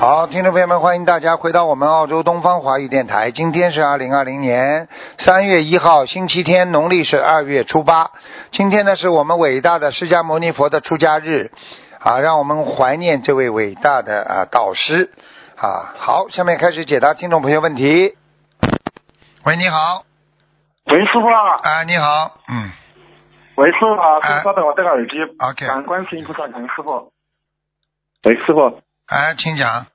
好，听众朋友们，欢迎大家回到我们澳洲东方华语电台。今天是二零二零年三月一号，星期天，农历是二月初八。今天呢，是我们伟大的释迦牟尼佛的出家日，啊，让我们怀念这位伟大的啊导师啊。好，下面开始解答听众朋友问题。喂，你好，喂，师傅啊，啊，你好，嗯喂，师傅好，哎请稍等，我戴个耳机。，OK，感恩观世音菩萨，感恩师傅。喂，师傅，哎，请讲，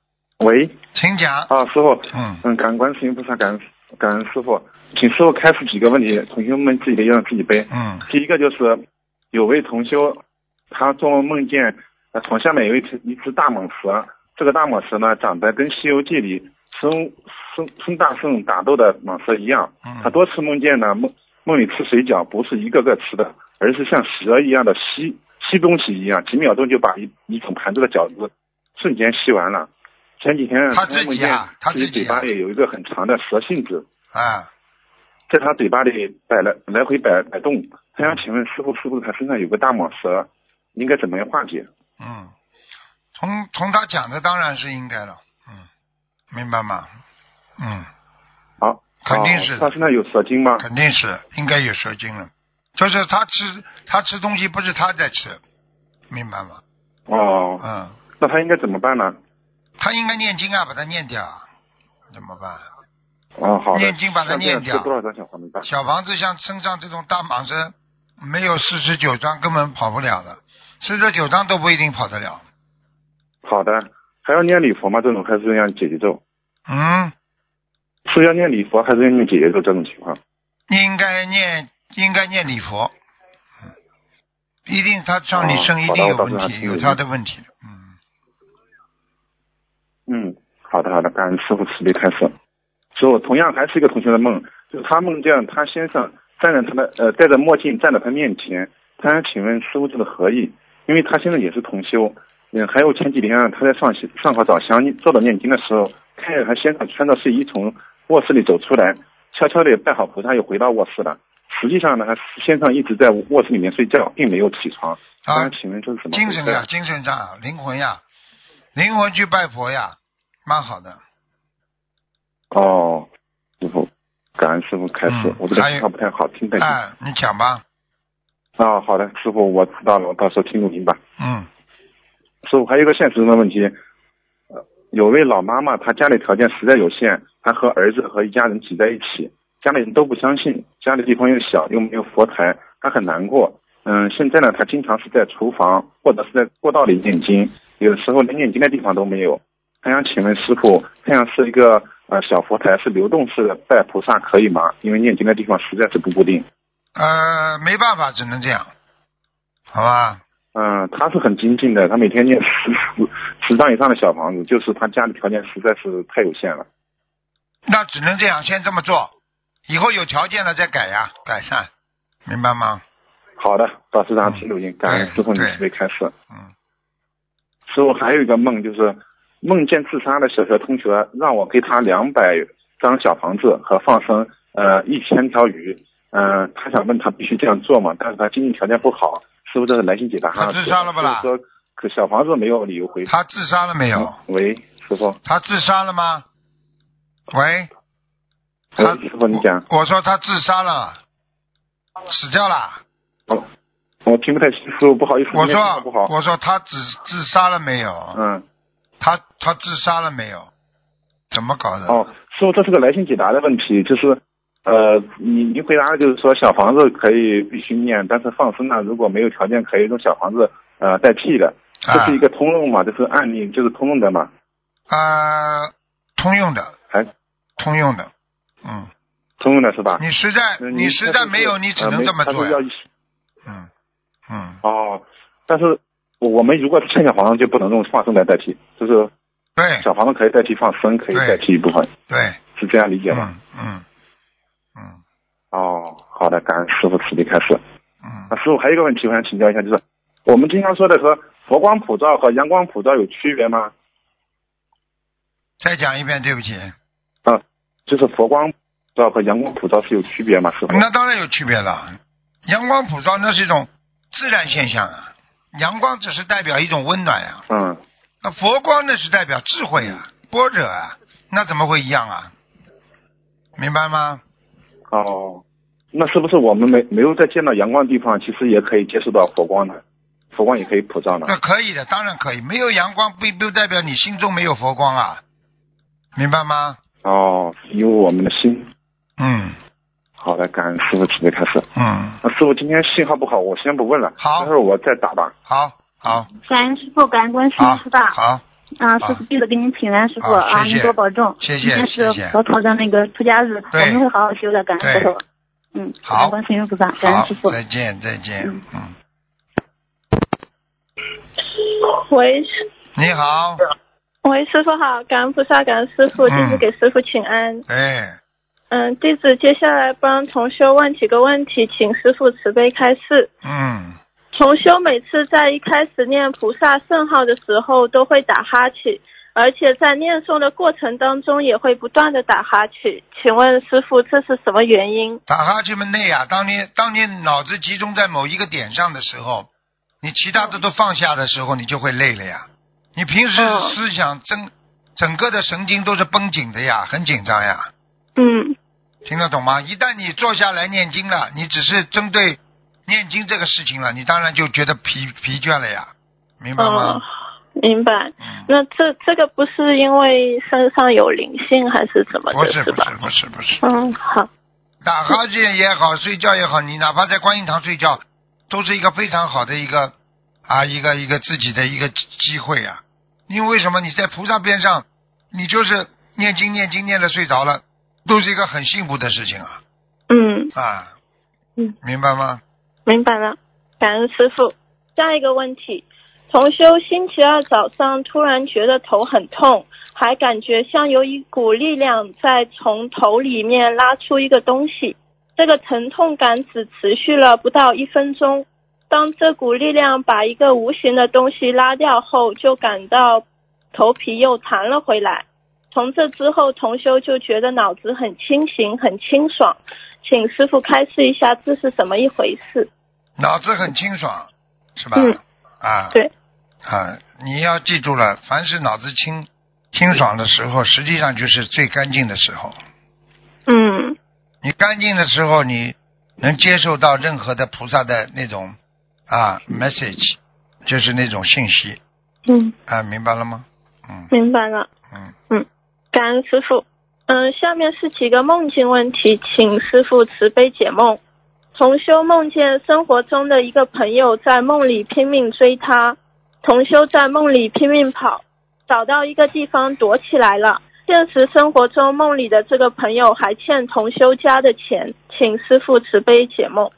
喂，请讲，啊，师傅，嗯，嗯，感恩观世音菩萨，感恩感恩师傅，请师傅开始几个问题，同学们自己的要让自己背。嗯，第一个就是有位同修，他做梦梦见呃床下面有一只一只大蟒蛇，这个大蟒蛇呢长得跟《西游记》里孙孙孙大圣打斗的蟒蛇一样。嗯他多次梦见呢梦梦里吃水饺不是一个个吃的，而是像蛇一样的吸吸东西一样，几秒钟就把一一整盘子的饺子瞬间吸完了。前几天他自己啊他自己啊嘴巴里有一个很长的蛇信子，啊，在他嘴巴里摆来来回摆摆动。他想请问师傅，是不是他身上有个大蟒蛇？应该怎么样化解？嗯，从从他讲的当然是应该了，嗯，明白吗？嗯，好，肯定是他身上有蛇精吗？肯定是应该有蛇精了，就是他吃他吃东西不是他在吃，明白吗？哦，嗯，那他应该怎么办呢？他应该念经啊，把它念掉啊，怎么办？哦，好的。念经把它念掉多少张小黄子？小房子像身上这种大蟒蛇，没有四十九张根本跑不了的，四十九张都不一定跑得了。好的，还要念礼佛吗？这种还是要解决咒？嗯，是要念礼佛还是要念解决咒？这种情况？应该念应该念礼佛，嗯一定他上你身哦一定有问题，有他的问题的，嗯。嗯，好的好的，感恩师傅慈悲开示。师傅同样还是一个同学的梦，就是他梦见他先生站在他的呃戴着墨镜站在他面前，他想请问师傅这个何意？因为他现在也是同修，嗯，还有前几天啊他在上上课早香做到念经的时候，看见他先生穿着睡衣从卧室里走出来，悄悄地拜好菩萨又回到卧室了。实际上呢，他先生一直在卧室里面睡觉，并没有起床。他啊想请问这是什么？精神呀，精神上啊灵魂呀，灵魂去拜佛呀，蛮好的。哦，师傅，感恩师傅开始，嗯我这个信号不太好，听不太清。哎，你讲吧。啊，好的，师傅，我知道了，我到时候听录音吧。嗯师傅，还有一个现实中的问题，呃，有位老妈妈，她家里条件实在有限，她和儿子和一家人挤在一起，家里人都不相信，家里地方又小，又没有佛台，她很难过。嗯，现在呢，她经常是在厨房或者是在过道里念经，有的时候连念经的地方都没有。她想请问师傅，这样是一个呃小佛台，是流动式的拜菩萨可以吗？因为念经的地方实在是不固定。呃，没办法，只能这样，好吧？嗯，他是很精进的，他每天念十十十张以上的小房子，就是他家里条件实在是太有限了。那只能这样，先这么做，以后有条件了再改呀，改善，明白吗？好的，到时长听录音，感恩对师傅你对慈悲开示。嗯，师傅还有一个梦，就是梦见自杀的小学同学让我给他两百张小房子和放生呃一千条鱼，嗯、他想问他必须这样做吗？但是他经济条件不好，师傅这是来信解答他自杀了不啦可小房子没有理由回。他自杀了没有？喂，师傅，他自杀了吗？喂，他喂，师傅你讲。我说他自杀了，死掉了。哦，我听不太清，师傅不好意思，我念信号不好。说我说他自自杀了没有？嗯，他他自杀了没有？怎么搞的？哦，师傅，这是个来信解答的问题，就是，呃，你你回答的就是说小房子可以必须念，但是放生呢，如果没有条件，可以用小房子呃代替的，这是一个通用嘛？这是案例，就是通用的嘛？呃，通用的，还通用的，嗯，通用的是吧？你实在呃你实在没有，呃你只能这么做嗯嗯，哦，但是我们如果是欠小房子，就不能用放生来代替，就是对小房子可以代替放生，可以代替一部分，对，是这样理解吗？嗯嗯嗯哦，好的，感恩师傅慈悲开始。嗯，啊，师傅还有一个问题，我想请教一下，就是我们经常说的和佛光普照和阳光普照有区别吗？再讲一遍，对不起。啊，就是佛光普照和阳光普照是有区别吗？师傅？那当然有区别了。阳光普照那是一种自然现象啊，阳光只是代表一种温暖呀、嗯，那佛光那是代表智慧啊，般若啊，那怎么会一样啊？明白吗？哦，那是不是我们没没有在见到阳光的地方，其实也可以接触到佛光呢？佛光也可以普照呢？那可以的，当然可以。没有阳光并不代表你心中没有佛光啊，明白吗？哦，因为我们的心。嗯好的，感恩师傅慈悲开始。嗯，那师傅今天信号不好，我先不问了，好待会儿我再打吧。好好感恩师傅，感恩观世好音菩萨。好，啊，师傅记得给您请安，师傅啊，您多保重。谢谢今天是谢谢佛陀的那个出家日，我们会好好修的，感恩佛陀。嗯，好感恩观世音菩萨，感恩师傅，。再见再见，嗯嗯，喂，你好，喂，师傅好，感恩菩萨，感恩师傅，弟子给师傅请安。哎，嗯，弟子接下来帮同修问几个问题，请师傅慈悲开示。嗯，同修每次在一开始念菩萨圣号的时候都会打哈欠，而且在念诵的过程当中也会不断的打哈欠，请问师傅这是什么原因？打哈欠嘛累呀，当你当你脑子集中在某一个点上的时候，你其他的都放下的时候，你就会累了呀。你平时嗯思想整整个的神经都是绷紧的呀，很紧张呀，嗯听得懂吗？一旦你坐下来念经了，你只是针对念经这个事情了，你当然就觉得疲疲倦了呀，明白哦吗？，明白。嗯，那这这个不是因为身上有灵性还是怎么的，不是不？是不是不是，嗯，好。打哈欠也好，睡觉也好，你哪怕在观音堂睡觉，都是一个非常好的一个啊一个一个自己的一个机机会啊。因为为什么你在菩萨边上，你就是念经念经念的睡着了，都是一个很幸福的事情啊嗯，啊，嗯，明白吗？明白了，感恩师傅。下一个问题，同修星期二早上突然觉得头很痛，还感觉像有一股力量在从头里面拉出一个东西，这个疼痛感只持续了不到一分钟。当这股力量把一个无形的东西拉掉后，就感到头皮又弹了回来。从这之后，同修就觉得脑子很清醒、很清爽。请师傅开示一下，这是怎么一回事？脑子很清爽，是吧？嗯啊，对，啊，你要记住了，凡是脑子清清爽的时候，实际上就是最干净的时候。嗯你干净的时候，你能接受到任何的菩萨的那种啊 message，就是那种信息嗯，啊，明白了吗？嗯明白了。嗯，感恩师傅。嗯，下面是几个梦境问题，请师傅慈悲解梦。同修梦见生活中的一个朋友在梦里拼命追他，同修在梦里拼命跑，找到一个地方躲起来了。现实生活中梦里的这个朋友还欠同修家的钱，请师傅慈悲解梦。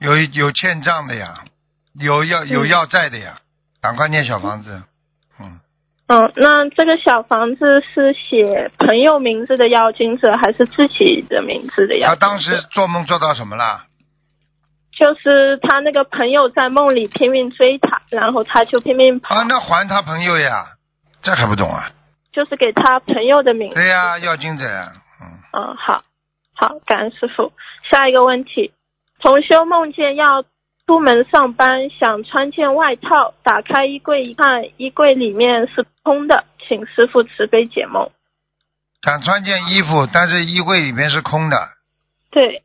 有有欠账的呀，有要有嗯要债的呀，赶快念小房子。嗯，嗯，那这个小房子是写朋友名字的要经者，还是自己的名字的要经者？他当时做梦做到什么了？就是他那个朋友在梦里拼命追他，然后他就拼命跑，啊，那还他朋友呀，这还不懂啊？就是给他朋友的名字。对呀，要经者呀，嗯，嗯，好，好，感恩师傅。下一个问题，同修梦见要出门上班，想穿件外套，打开衣柜一看，衣柜里面是空的，请师傅慈悲解梦。想穿件衣服，但是衣柜里面是空的，对，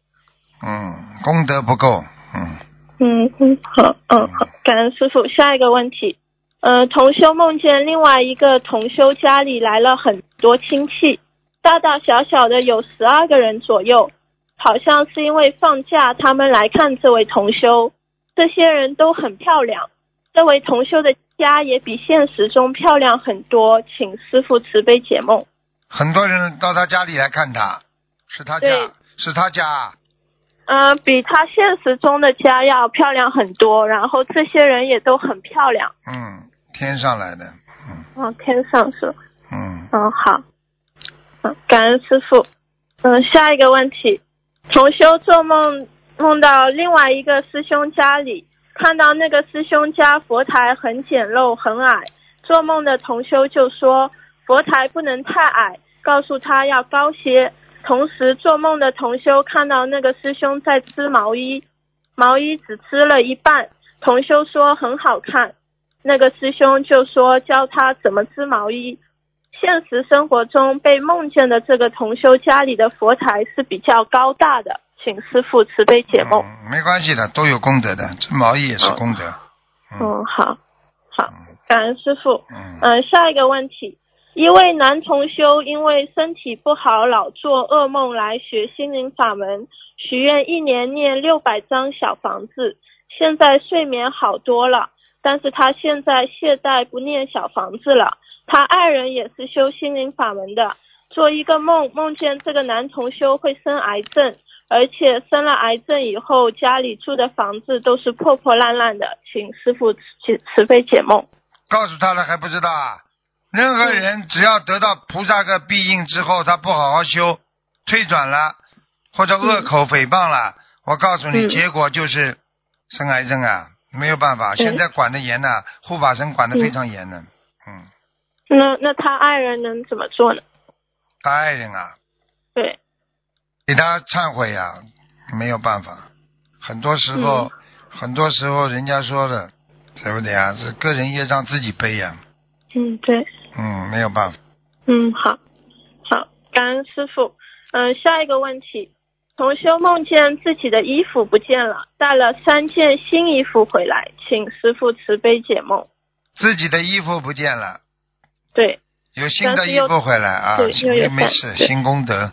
嗯，功德不够，嗯，嗯嗯，好，嗯好，感恩师傅。下一个问题，呃，同修梦见另外一个同修家里来了很多亲戚，大大小小的有十二个人左右，好像是因为放假他们来看这位同修，这些人都很漂亮，这位同修的家也比现实中漂亮很多，请师傅慈悲解梦。很多人到他家里来看他，是他家，是他家，呃，比他现实中的家要漂亮很多，然后这些人也都很漂亮。嗯，天上来的，嗯哦，天上是。嗯，嗯，好，嗯，感恩师傅。嗯，下一个问题，同修做梦梦到另外一个师兄家里，看到那个师兄家佛台很简陋很矮，做梦的同修就说佛台不能太矮，告诉他要高些。同时做梦的同修看到那个师兄在织毛衣，毛衣只织了一半，同修说很好看，那个师兄就说教他怎么织毛衣。现实生活中被梦见的这个同修家里的佛台是比较高大的，请师傅慈悲解梦。嗯，没关系的，都有功德的，织毛衣也是功德。嗯，好，好，感恩师傅。嗯嗯，下一个问题，一位男同修因为身体不好，老做噩梦来学心灵法门，许愿一年念六百张小房子，现在睡眠好多了，但是他现在懈怠不念小房子了。他爱人也是修心灵法门的，做一个梦，梦见这个男同修会生癌症，而且生了癌症以后，家里住的房子都是破破烂烂的，请师傅慈慈悲解梦。告诉他了还不知道啊？任何人只要得到菩萨个庇应之后，他不好好修，退转了，或者恶口诽谤了，我告诉你，嗯结果就是生癌症啊，没有办法。对现在管得严呢、护法神管得非常严的。嗯，那那他爱人能怎么做呢？他爱人啊，对，给他忏悔呀、没有办法。很多时候，嗯很多时候人家说的，对不对啊？是个人业障自己背呀、嗯，对，嗯，没有办法。嗯，好，好，感恩师傅。嗯、下一个问题，同修梦见自己的衣服不见了，带了三件新衣服回来，请师傅慈悲解梦。自己的衣服不见了，对，有新的衣服回来啊，对又没没事，新功德。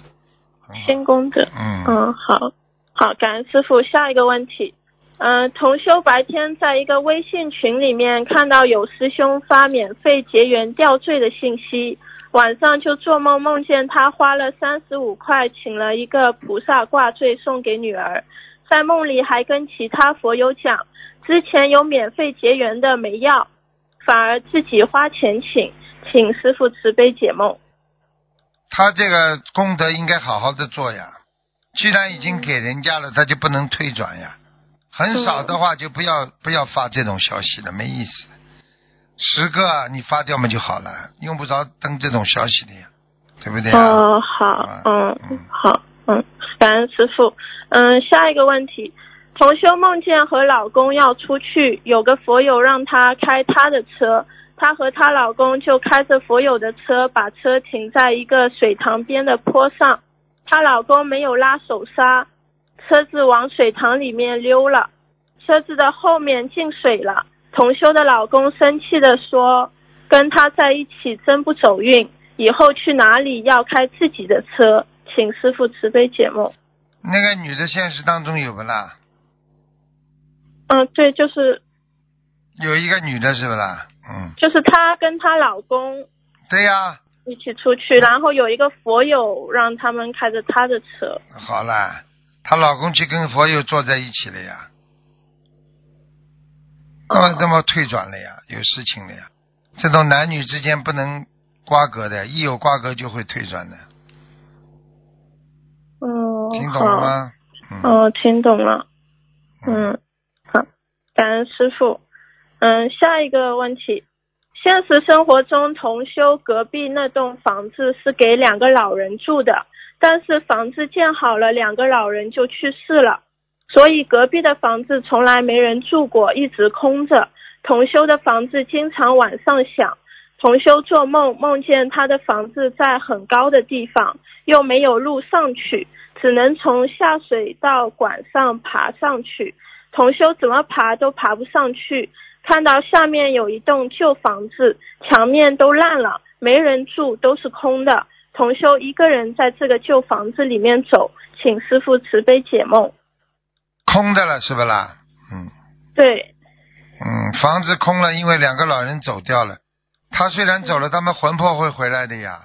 新功德。嗯，嗯，好，好，感恩师傅。下一个问题，嗯、同修白天在一个微信群里面看到有师兄发免费结缘吊坠的信息，晚上就做梦梦见他花了三十五块请了一个菩萨挂坠送给女儿，在梦里还跟其他佛友讲，之前有免费结缘的没要，反而自己花钱请，请师傅慈悲解梦。他这个功德应该好好的做呀。既然已经给人家了，他就不能退转呀。很少的话就不要不要发这种消息了，没意思。十个你发掉嘛就好了，用不着登这种消息的呀，对不对啊？哦，好，嗯嗯，好，嗯，感恩师傅。嗯，下一个问题，同修梦见和老公要出去，有个佛友让他开他的车，她和她老公就开着佛友的车，把车停在一个水塘边的坡上，她老公没有拉手刹，车子往水塘里面溜了，车子的后面进水了。同修的老公生气的说：“跟他在一起真不走运，以后去哪里要开自己的车，请师傅慈悲解梦。”那个女的现实当中有不啦？嗯，对，就是有一个女的是不啦？嗯，就是她跟她老公对呀，一起出去，然后有一个佛友让他们开着他的车。好啦，她老公去跟佛友坐在一起了呀，那么这么退转了呀，有事情了呀。这种男女之间不能瓜葛的，一有瓜葛就会退转的，嗯，听懂了吗？哦，听懂了。嗯，好，感恩师傅。嗯，下一个问题，现实生活中同修隔壁那栋房子是给两个老人住的，但是房子建好了，两个老人就去世了，所以隔壁的房子从来没人住过，一直空着。同修的房子经常晚上响，同修做梦梦见他的房子在很高的地方，又没有路上去，只能从下水道管上爬上去。同修怎么爬都爬不上去，看到下面有一栋旧房子，墙面都烂了，没人住，都是空的。同修一个人在这个旧房子里面走，请师傅慈悲解梦。空的了是不啦？嗯对，嗯，房子空了，因为两个老人走掉了。他虽然走了，他们魂魄会回来的呀。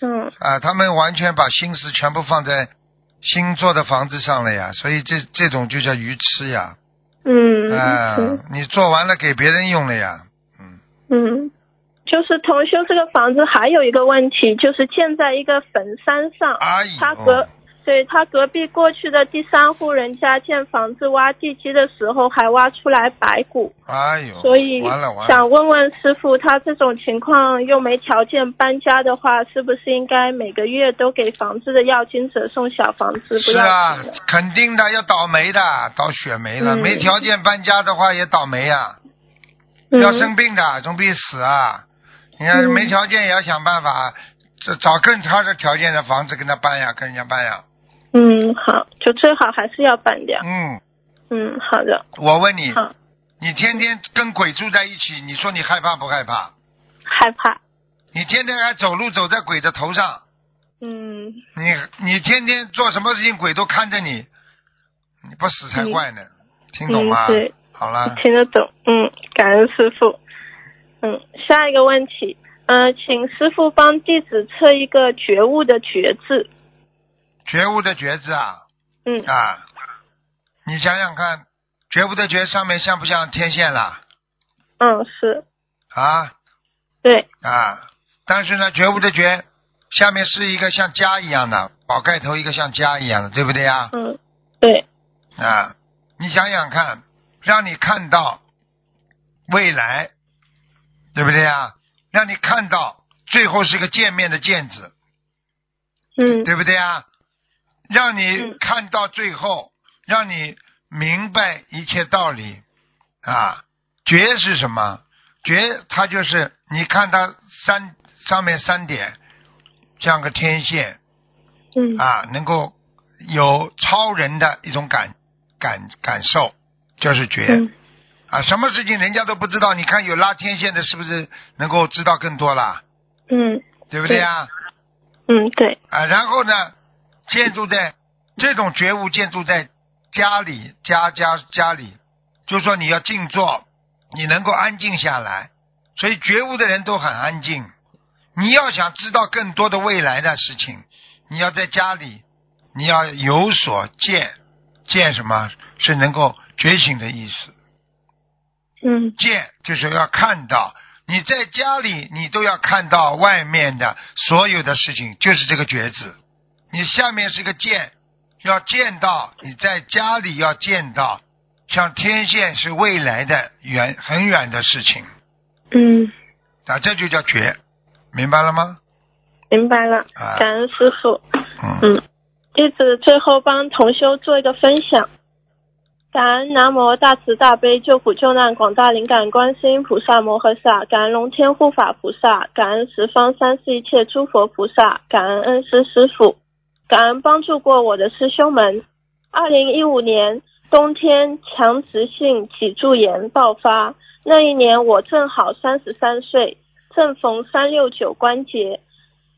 嗯啊，他们完全把心思全部放在新做的房子上了呀，所以这这种就叫愚痴呀。嗯你做完了给别人用了呀。嗯，嗯，就是同修这个房子还有一个问题，就是建在一个坟山上，哎呦，他隔对他隔壁过去的第三户人家建房子挖地基的时候，还挖出来白骨，哎呦，所以想问问师傅，他这种情况又没条件搬家的话，是不是应该每个月都给房子的要经者送小房子？不要是啊，肯定的，要倒霉的，倒血霉了。嗯没条件搬家的话也倒霉呀、嗯要生病的，总比死啊。你看嗯没条件也要想办法，这找更差的条件的房子跟他搬呀，跟人家搬呀。嗯，好，就最好还是要搬掉。嗯，嗯，好的，我问你，好，你天天跟鬼住在一起，你说你害怕不害怕？害怕。你天天还走路走在鬼的头上，嗯你你天天做什么事情鬼都看着你，你不死才怪呢。听懂吗？嗯对好了，听得懂。嗯，感恩师傅。嗯，下一个问题，嗯、请师傅帮弟子测一个觉悟的觉字。觉悟的觉字啊嗯啊，你想想看，觉悟的觉上面像不像天线啦？嗯，是啊对。啊，但是呢，觉悟的觉下面是一个像家一样的宝盖头，一个像家一样的，对不对呀？嗯，对。啊，你想想看，让你看到未来，对不对呀？让你看到最后是个见面的见字，嗯对不对呀？让你嗯看到最后，让你明白一切道理啊。觉是什么？觉它就是你看它三上面三点，像个天线嗯啊，能够有超人的一种感感感受，就是觉。嗯啊，什么事情人家都不知道，你看有拉天线的，是不是能够知道更多啦？嗯对不对呀？嗯，对。啊，然后呢，建筑在这种觉悟建筑在家里家家家里，就说你要静坐，你能够安静下来，所以觉悟的人都很安静。你要想知道更多的未来的事情，你要在家里，你要有所见，见什么是能够觉醒的意思。嗯见就是要看到，你在家里你都要看到外面的所有的事情，就是这个觉字。你下面是个见，要见到你在家里要见到，像天线是未来的远很远的事情嗯，啊，这就叫觉，明白了吗？明白了啊。感恩师傅。嗯，嗯，弟子最后帮同修做一个分享。感恩南无大慈大悲救苦救难广大灵感观世音菩萨摩诃萨，感恩龙天护法菩萨，感恩十方三世一切诸佛菩萨，感恩恩师师傅，感恩帮助过我的师兄们。二零一五年冬天强直性脊柱炎爆发，那一年我正好三十三岁，正逢三六九关节。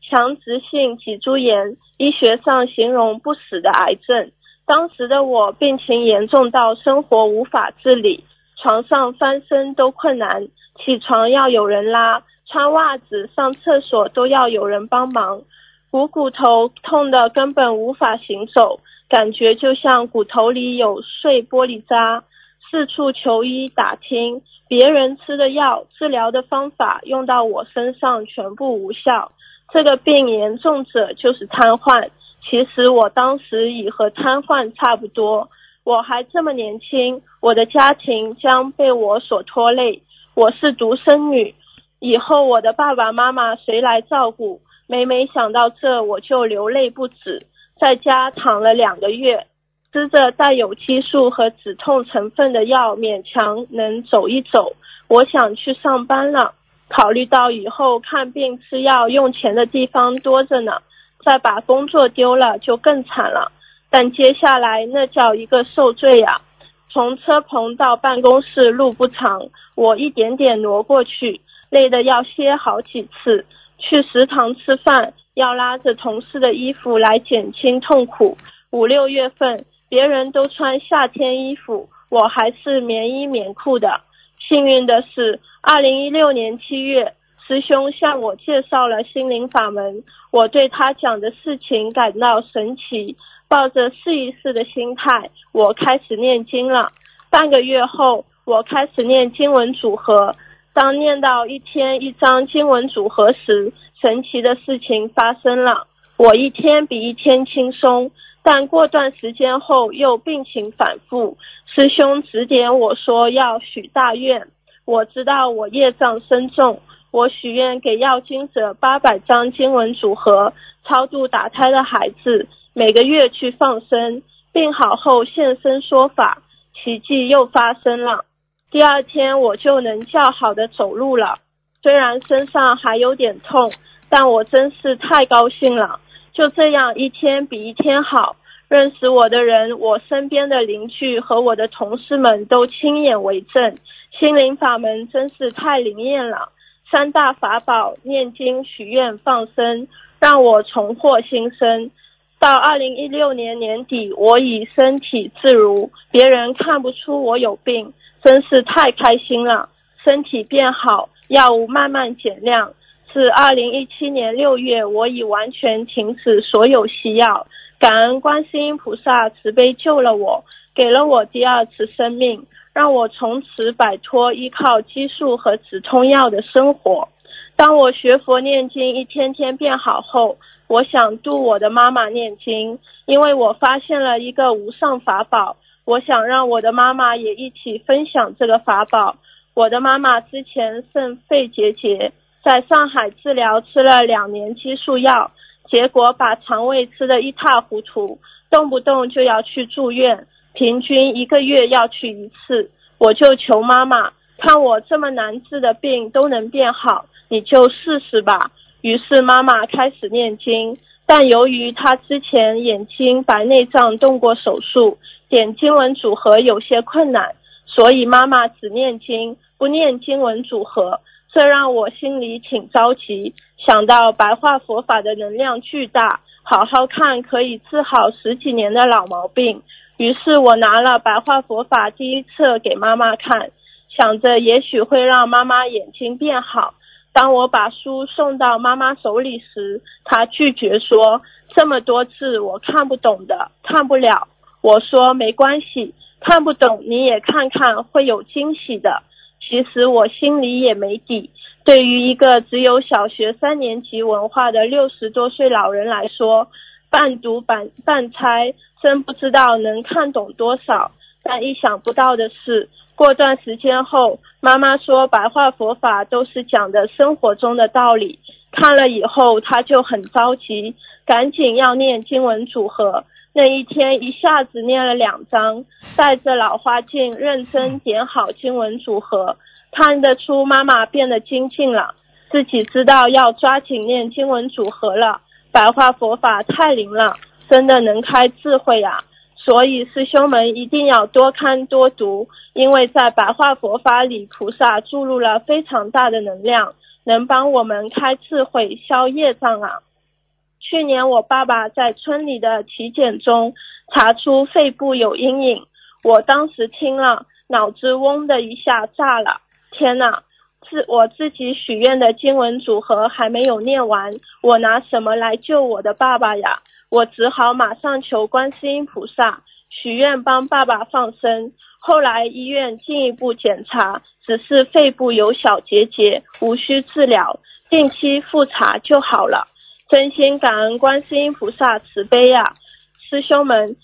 强直性脊柱炎，医学上形容不死的癌症。当时的我病情严重到生活无法自理，床上翻身都困难，起床要有人拉，穿袜子、上厕所都要有人帮忙。股骨头痛得根本无法行走，感觉就像骨头里有碎玻璃渣。四处求医打听，别人吃的药、治疗的方法用到我身上全部无效。这个病严重者就是瘫痪。其实我当时已和瘫痪差不多，我还这么年轻，我的家庭将被我所拖累。我是独生女，以后我的爸爸妈妈谁来照顾？每每想到这，我就流泪不止。在家躺了两个月，吃着带有激素和止痛成分的药，勉强能走一走。我想去上班了，考虑到以后看病吃药用钱的地方多着呢。再把工作丢了就更惨了。但接下来那叫一个受罪呀、从车棚到办公室路不长，我一点点挪过去，累得要歇好几次。去食堂吃饭要拉着同事的衣服来减轻痛苦。五六月份别人都穿夏天衣服，我还是棉衣棉裤的。幸运的是，二零一六年七月，师兄向我介绍了心灵法门，我对他讲的事情感到神奇，抱着试一试的心态，我开始念经了。半个月后，我开始念经文组合。当念到一天一张经文组合时，神奇的事情发生了。我一天比一天轻松，但过段时间后又病情反复。师兄指点我说要许大愿，我知道我业障深重，我许愿给要经者八百张经文组合，超度打胎的孩子，每个月去放生，病好后现身说法，奇迹又发生了。第二天我就能较好的走路了，虽然身上还有点痛，但我真是太高兴了。就这样一天比一天好。认识我的人，我身边的邻居和我的同事们都亲眼为证，心灵法门真是太灵验了。三大法宝：念经、许愿、放生，让我重获新生。到二零一六年年底，我已身体自如，别人看不出我有病，真是太开心了。身体变好，药物慢慢减量。自二零一七年六月，我已完全停止所有西药。感恩观世音菩萨慈悲救了我，给了我第二次生命，让我从此摆脱依靠激素和止痛药的生活。当我学佛念经一天天变好后，我想度我的妈妈念经，因为我发现了一个无上法宝，我想让我的妈妈也一起分享这个法宝。我的妈妈之前肾肺结节，在上海治疗吃了两年激素药。结果把肠胃吃得一塌糊涂，动不动就要去住院，平均一个月要去一次。我就求妈妈，看我这么难治的病都能变好，你就试试吧。于是妈妈开始念经，但由于她之前眼睛白内障动过手术，点经文组合有些困难，所以妈妈只念经，不念经文组合。这让我心里挺着急，想到白话佛法的能量巨大，好好看可以治好十几年的老毛病。于是我拿了白话佛法第一册给妈妈看，想着也许会让妈妈眼睛变好。当我把书送到妈妈手里时，她拒绝说：“这么多字我看不懂的，看不了。”我说：“没关系，看不懂你也看看，会有惊喜的。”其实我心里也没底。对于一个只有小学三年级文化的六十多岁老人来说，半读半半猜，真不知道能看懂多少。但意想不到的是，过段时间后，妈妈说白话佛法都是讲的生活中的道理。看了以后，他就很着急，赶紧要念经文组合。那一天一下子念了两张，带着老花镜认真点好经文组合，看得出妈妈变得精进了，自己知道要抓紧念经文组合了。白话佛法太灵了，真的能开智慧啊！所以师兄们一定要多看多读，因为在白话佛法里，菩萨注入了非常大的能量，能帮我们开智慧、消业障啊！去年我爸爸在村里的体检中查出肺部有阴影，我当时听了脑子嗡的一下炸了。天呐，自我自己许愿的经文组合还没有念完，我拿什么来救我的爸爸呀？我只好马上求观世音菩萨许愿帮爸爸放生。后来医院进一步检查，只是肺部有小结节，无需治疗，定期复查就好了。真心感恩观世音菩萨慈悲呀，师兄们，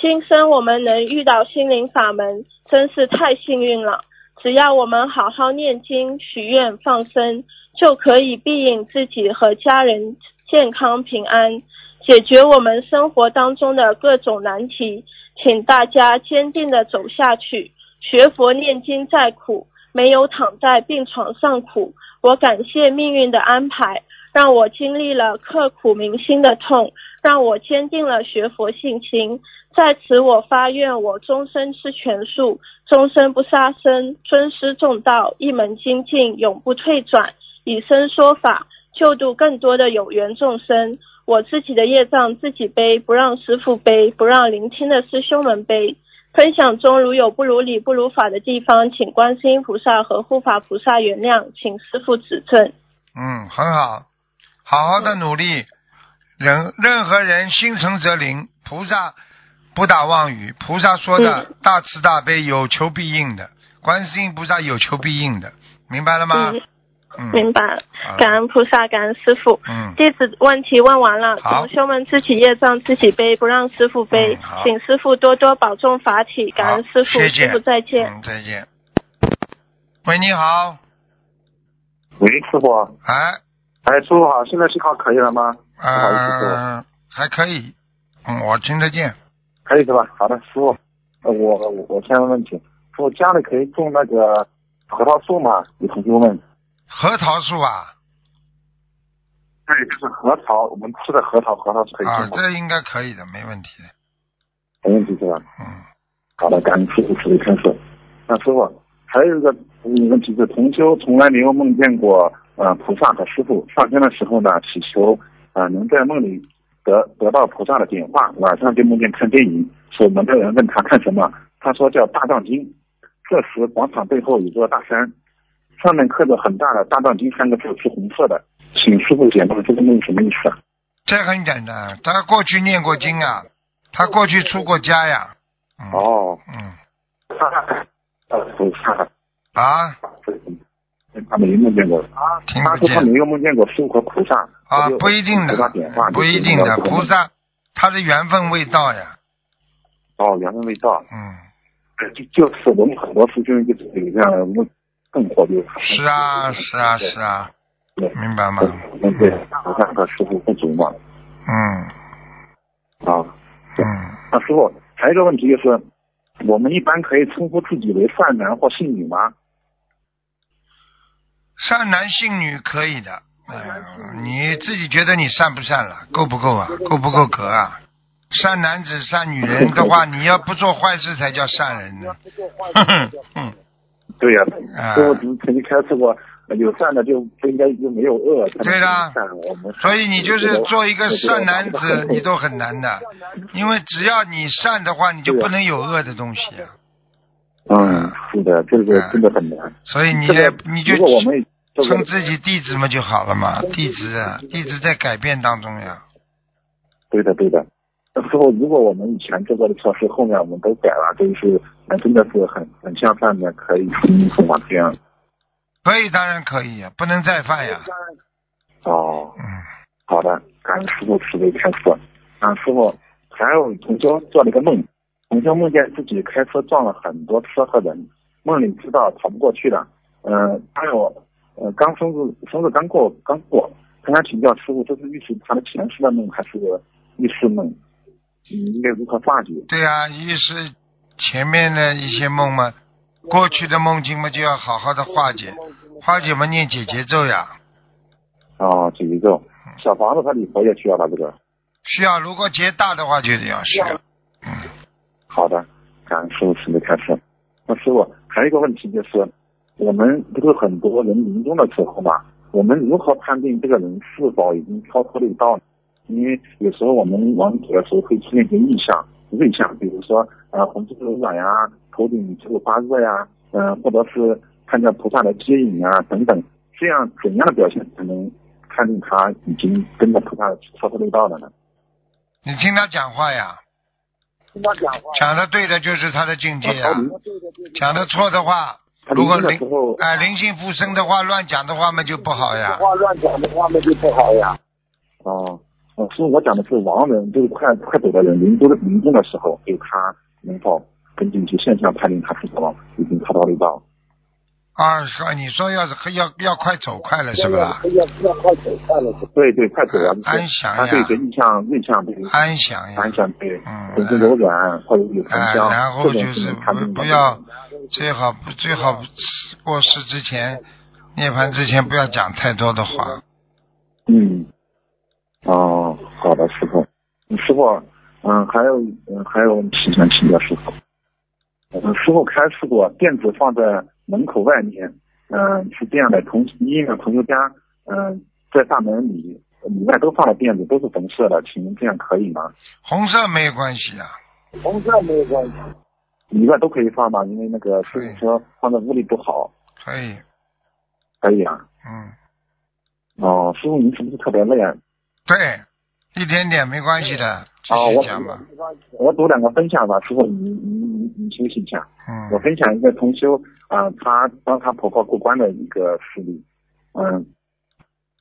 今生我们能遇到心灵法门，真是太幸运了。只要我们好好念经、许愿、放生，就可以庇应自己和家人健康平安，解决我们生活当中的各种难题。请大家坚定的走下去，学佛念经再苦，没有躺在病床上苦。我感谢命运的安排。让我经历了刻骨铭心的痛，让我坚定了学佛信心。在此，我发愿，我终身吃全素，终身不杀生，尊师重道，一门精进，永不退转，以身说法，救度更多的有缘众生。我自己的业障自己背，不让师傅背，不让聆听的师兄们背。分享中如有不如理、不如法的地方，请观世音菩萨和护法菩萨原谅，请师傅指正。嗯，很好。好好的努力，人任何人心诚则灵，菩萨不打妄语。菩萨说的大慈大悲，有求必应的。观世音菩萨有求必应的，明白了吗？嗯明白了，感恩菩萨，感恩师傅。嗯，弟子问题问完了，好同修们自己业障自己背，不让师傅背请师傅多多保重法体，感恩师傅，谢谢师傅再见。嗯，再见。喂，你好，喂，师傅，哎，哎，师傅好，现在信号可以了吗？不好意思，呃，还可以，嗯，我听得见。可以是吧？好的，师傅，呃，我我我先问问题，师傅家里可以种那个核桃树吗？有同学问。核桃树啊，对，就是核桃，我们吃的核桃，核桃是可以啊，种吗？这应该可以的，没问题的。没问题是吧？嗯，好的，感恩师傅慈悲开示。那师傅还有一个嗯问题是，同修从来没有梦见过呃菩萨和师傅。上天的时候呢，祈求呃能在梦里得得到菩萨的点化，晚上就梦见看电影，守门的人问他看什么，他说叫《大藏经》。这时广场背后有座大山，上面刻着很大的“大藏经”三个字，是红色的。请师傅解梦，这个梦什么意思啊？这很简单，他过去念过经啊，他过去出过家呀。嗯、，哦，嗯，呃，菩萨，啊，他没梦见过。他说他没有梦见过师傅和菩萨啊，不一定的，不一定的，菩。萨他的缘分未到呀。哦，缘分未到，嗯，就就是我们很多师兄就是有这样的梦，更活跃。是啊，是啊，是啊，明白吗？嗯，对，菩萨和师傅不足嘛。嗯啊，嗯，那师傅还有一个问题就是，我们一般可以称呼自己为善男或信女吗？善男信女可以的。呃，你自己觉得你善不善了？够不够啊？够不够格啊？善男子、善女人的话，你要不做坏事才叫善人呢。哼哼，嗯，对呀、啊开始过，有善的就不应该就没有恶。对的我们所以你就是做一个善男子，你都很难的，因为只要你善的话，你就不能有恶的东西啊。嗯，是的，这个真的很难。所以你这你就称自己弟子嘛就好了嘛，弟子啊，弟子在改变当中呀。对的，对的。那师傅，如果我们以前做过的错事，后面我们都改了，就是那真的是很很向善的，可以重新往这样。可以，当然可以呀，不能再犯呀。哦，嗯，好的，感恩师傅慈悲开示。啊，师傅，还有同学做了一个梦，同修梦见自己开车撞了很多车和人，梦里知道逃不过去了。嗯、还有，呃，刚生日生日刚过刚过，跟他请教师傅，这是预示他的前世的梦还是预示梦？嗯，应该如何化解？对呀，预示前面的一些梦嘛，过去的梦境嘛，就要好好的化解，化解嘛念解节奏呀。哦，解节奏。小房子他礼佛也需要吧？这个。需要，如果结大的话就得要需要。好的，感恩师傅慈悲开示。那师傅还有一个问题就是，我们不是很多人临终的时候嘛，我们如何判定这个人是否已经超脱六道呢？因为有时候我们往死的时候会出现一些异象、瑞象，比如说呃红肌柔软呀、头顶肌肉发热呀，嗯、或者是看见菩萨的接引啊等等，这样怎样的表现才能判定他已经跟着菩萨超脱六道了呢？你听他讲话呀，听他讲话，讲的对的就是他的境界啊，讲的错的话，如果灵哎灵性附身的话，乱讲的话嘛就不好呀。话乱讲的话那就不好呀。哦，哦，师傅，我讲的是亡人，就是快快走的人，临终的临终的时候，就他能否根据一些现象判定他是什么已经超到六道？啊，说你说要是要要快走快了是不啦？要要快走快了。对对，快走了。安详呀他对一些意象、瑞象，对安详呀安，详，对嗯浑身柔软或者有沉哎，香，然后就是不不要最好不最好过世之前涅槃之前不要讲太多的话。嗯，哦，好的，师傅。师傅，嗯，还有，嗯，还有问题想请教师傅。嗯，师傅开示过，电子放在门口外面，嗯，是这样的，同医院的朋友家，嗯，在大门里里外都放了垫子，都是红色的，请问这样可以吗？红色没有关系啊，红色没有关系。里外都可以放吗？因为那个师傅说放在屋里不好，可以，可以啊。嗯，哦，师傅您是不是特别累啊？对，一点点没关系的，继啊，我。我读两个分享吧，师傅，你你你你休息一下。我嗯分享一个同修啊、他帮他婆婆过关的一个事例。嗯，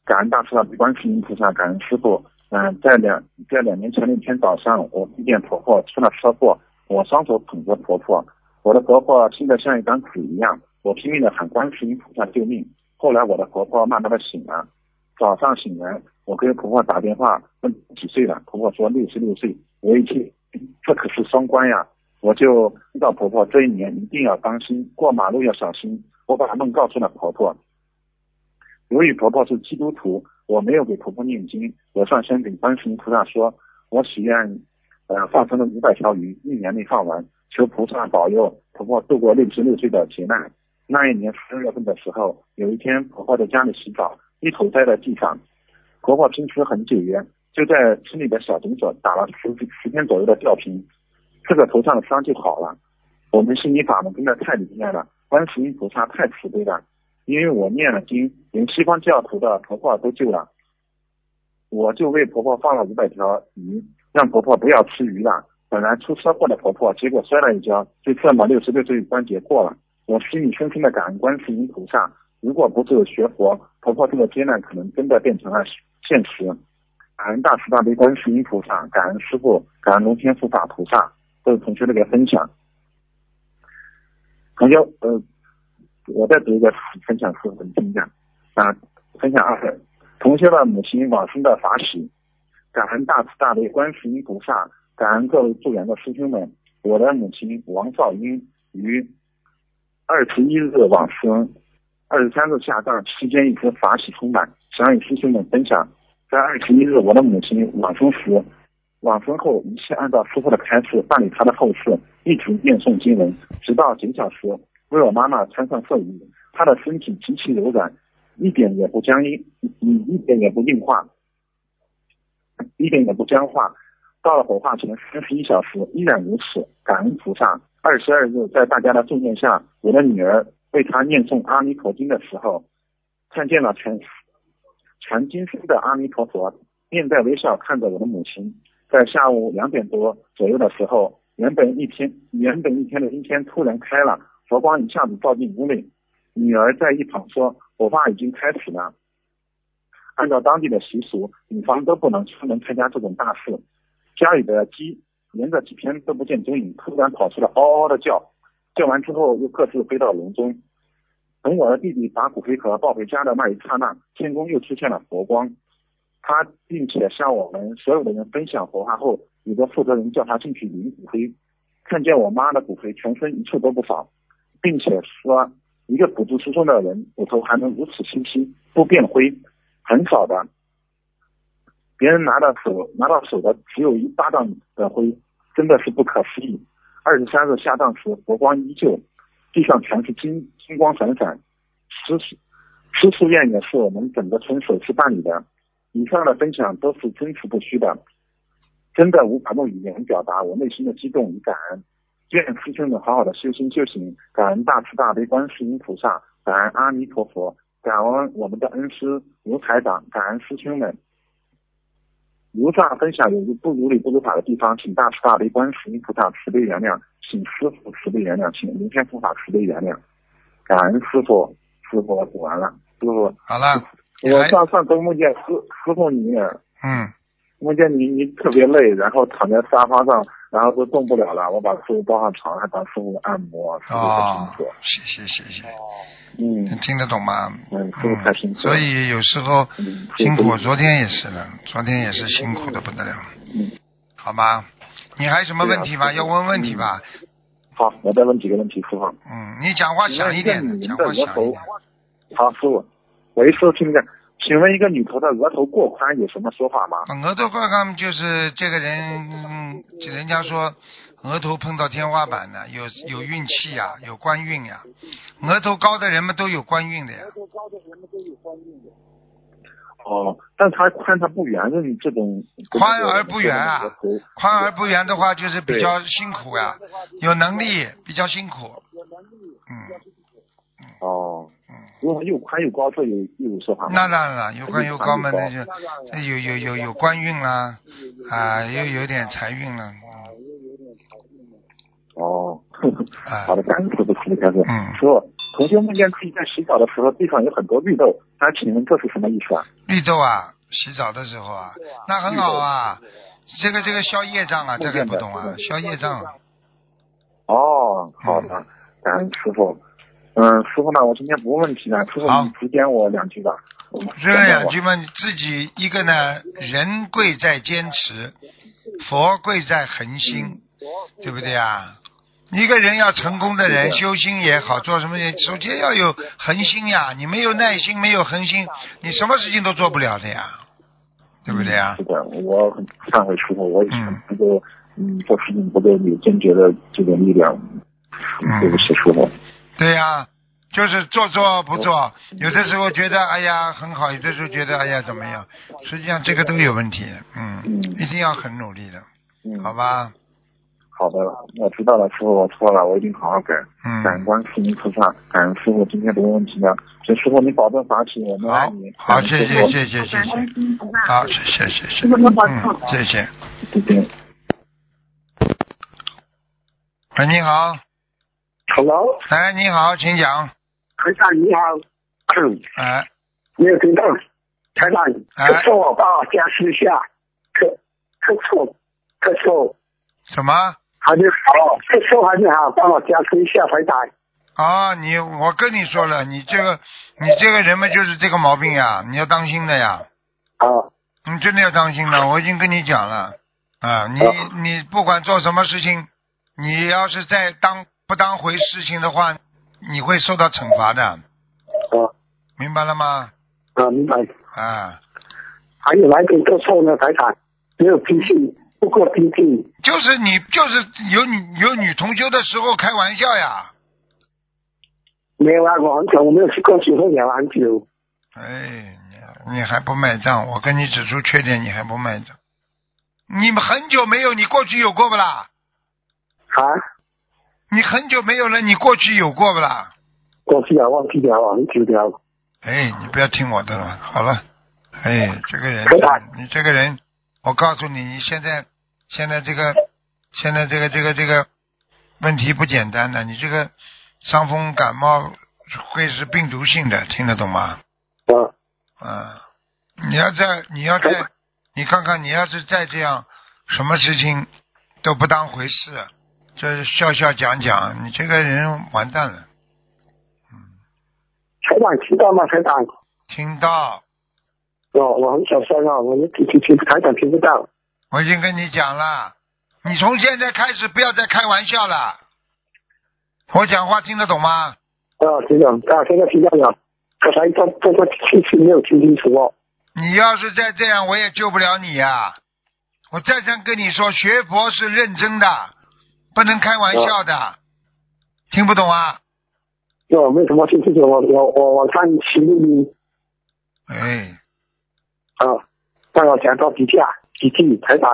感恩大慈大悲观世音菩萨，感恩师傅。嗯，在两在两年前的一天早上，我遇见婆婆出了车祸，我双手捧着婆婆，我的婆婆青的像一张纸一样，我拼命的喊观世音菩萨救命。后来我的婆婆慢慢的醒了，早上醒来，我给婆婆打电话问几岁了，婆婆说六十六岁。我一听，这可是双关呀，我就知道婆婆这一年一定要当心，过马路要小心。我把梦告诉了婆婆。由于婆婆是基督徒，我没有给婆婆念经。我上山给观世音菩萨说，我许愿，呃，放生了五百条鱼，一年内放完，求菩萨保佑婆婆度过六十六岁的劫难。那一年十二月份的时候，有一天婆婆在家里洗澡，一头栽在地上。婆婆平时很节约，就在村里的小诊所打了十十天左右的吊瓶，这个头上的伤就好了。我们心里法门真的太灵验了，观世音菩萨太慈悲了。因为我念了经，连西方教徒的婆婆都救了，我就为婆婆放了五百条鱼，让婆婆不要吃鱼了。本来出车祸的婆婆，结果摔了一跤，就这么六十六岁关节过了。我心里深深的感恩观世音菩萨，如果不是有学佛，婆婆这个劫难可能真的变成了现实。感恩大慈大悲观世音菩萨，感恩师傅，感恩龙天护法菩萨，各位同学的个分享。同学，呃。我再读一个分享师傅的听一下啊，分享二，同学的母亲往生的法喜，感恩大慈大悲观世音菩萨，感恩各位助缘的师兄们。我的母亲王少英于二十一日往生，二十三日下葬期间一直法喜充满，想与师兄们分享。在二十一日，我的母亲往生时，往生后一切按照师傅的开示办理他的后事，一直念诵经文，直到九小时。为我妈妈穿上寿衣，她的身体极其柔软，一点也不僵硬，一一点也不硬化，一点也不僵化。到了火化前三十一小时，依然如此。感恩菩萨。二十二日，在大家的助念下，我的女儿为他念诵阿弥陀经的时候，看见了全全金身的阿弥陀佛，面带微笑看着我的母亲。在下午两点多左右的时候，原本一天原本一天的阴天突然开了。佛光一下子照进屋内，女儿在一旁说：“我爸已经开始了。”按照当地的习俗，女方都不能出门参加这种大事。家里的鸡连着几天都不见踪影，突然跑出来嗷嗷的叫，叫完之后又各自飞到笼中。等我的弟弟把骨灰盒抱回家的那一刹那，天空又出现了佛光。他并且向我们所有的人分享火化后，有个负责人叫他进去领骨灰，看见我妈的骨灰，全身一处都不少。并且说，一个普度师兄的人骨头还能如此清晰，不变灰，很少的。别人拿到手拿到手的只有一巴掌的灰，真的是不可思议。二十三日下葬时，佛光依旧，地上全是金金光闪闪。师师师叔院也是我们整个村首次办理的。以上的分享都是真实不虚的，真的无法用语言表达我内心的激动与感恩。愿师兄们好好的修心修行，感恩大慈大悲观世音菩萨，感恩阿弥陀佛，感恩我们的恩师卢台长，感恩师兄们。如上分享有不如理不如法的地方，请大慈大悲观世音菩萨慈悲原谅，请师傅慈悲原谅，请明天护法慈悲原谅。感恩师傅，师傅我读完了，师傅好了。我上上周梦见师师傅你，嗯。梦见你，你特别累，然后躺在沙发上，然后都动不了了。我把师傅抱上床，还帮师傅按摩，师傅谢谢谢谢。嗯，听得懂吗？嗯，师傅太辛苦。所以有时候辛苦，昨天也是了，昨天也是辛苦的不得了。嗯，好吗？你还有什么问题吗？要问问题吧。好，我再问几个问题，师傅。嗯，你讲话响一点，讲话响一点。好，师傅，我一次听见。请问一个女头的额头过宽有什么说法吗？额头过宽就是这个人，人家说额头碰到天花板的，有有运气呀，有官运呀。额头高的人们都有官运的呀。额头高的人们都有官运的。哦，但他宽他不圆的这种。宽而不圆啊！宽而不圆的话，就是比较辛苦呀。有能力比较辛苦。有能力。嗯。哦，如果又宽又高，这有又有说法吗？那当然了，又宽又高嘛，那就有有有有官运啦，啊，又有点财运了。哦，好的，感恩师傅，师傅开始。嗯。说同学梦见自己在洗澡的时候，地上有很多绿豆，那请问这是什么意思啊？绿豆啊，洗澡的时候啊，那很好啊，这个这个消业障啊，这个不懂啊，消业障。哦，好的，感恩师傅。嗯，师傅呢，我今天不问问题了，师傅你指点我两句吧。这两句嘛，你自己一个呢，人贵在坚持，佛贵在恒心，对不对啊？一个人要成功的人，修心也好，做什么也，首先要有恒心呀。你没有耐心，没有恒心，你什么事情都做不了的呀，对不对呀？是的，我很忏悔师傅，我以前不够，嗯，做事情不够有坚决的这个力量，对不起师傅。对呀，就是做做不做，有的时候觉得哎呀很好，有的时候觉得哎呀怎么样，实际上这个都有问题，嗯，一定要很努力的，好吧？好的，我知道了，师傅，我错了，我一定好好改。嗯，感恩师音菩萨，感恩师傅，今天没问题了。请师傅你保重法体，我们爱你。好，谢谢谢谢谢谢。好，谢谢谢谢。嗯，谢谢。再见。喂，你好。Hello。哎，你好，请讲。台长你好。嗯。哎。没有听到。台长，哎咳嗽，帮我加持一下。咳咳嗽，咳嗽。什么？还没好，咳嗽还是好，帮我加持一下，回答。啊，你我跟你说了，你这个你这个人嘛，就是这个毛病呀，你要当心的呀。啊。你真的要当心的，我已经跟你讲了啊，你你不管做什么事情，你要是再当不当回事情的话，你会受到惩罚的。啊。明白了吗？啊，明白。啊。还有哪一点做错呢，台长？没有脾气，不够脾气。就是你，就是有女有女同修的时候开玩笑呀。没有啊，我很久我没有去过酒会聊很久。哎，你你还不买账？我跟你指出缺点，你还不买账？你们很久没有，你过去有过不啦？啊？你很久没有了，你过去有过不啦？过去啊，忘记了，很久了。哎，你不要听我的了，好了。哎，这个人，你这个人，我告诉你，你现在现在这个现在这个这个这个问题不简单的，你这个伤风感冒会是病毒性的，听得懂吗？嗯。啊，你要再你要再你看看，你要是再这样，什么事情都不当回事，这笑笑讲讲，你这个人完蛋了。嗯台长听到吗？台长。听到。哦，我很小声啊，我们听听听台长听不到。我已经跟你讲了，你从现在开始不要再开玩笑了。我讲话听得懂吗？啊，听懂啊，现在听到了。刚才这这这听清没有听清楚哦。你要是再这样，我也救不了你呀、我再三跟你说，学佛是认真的，不能开玩笑的。听不懂啊？哦，为什么听清楚？我我我我看行录音哎，啊，让我讲到底下几句台长，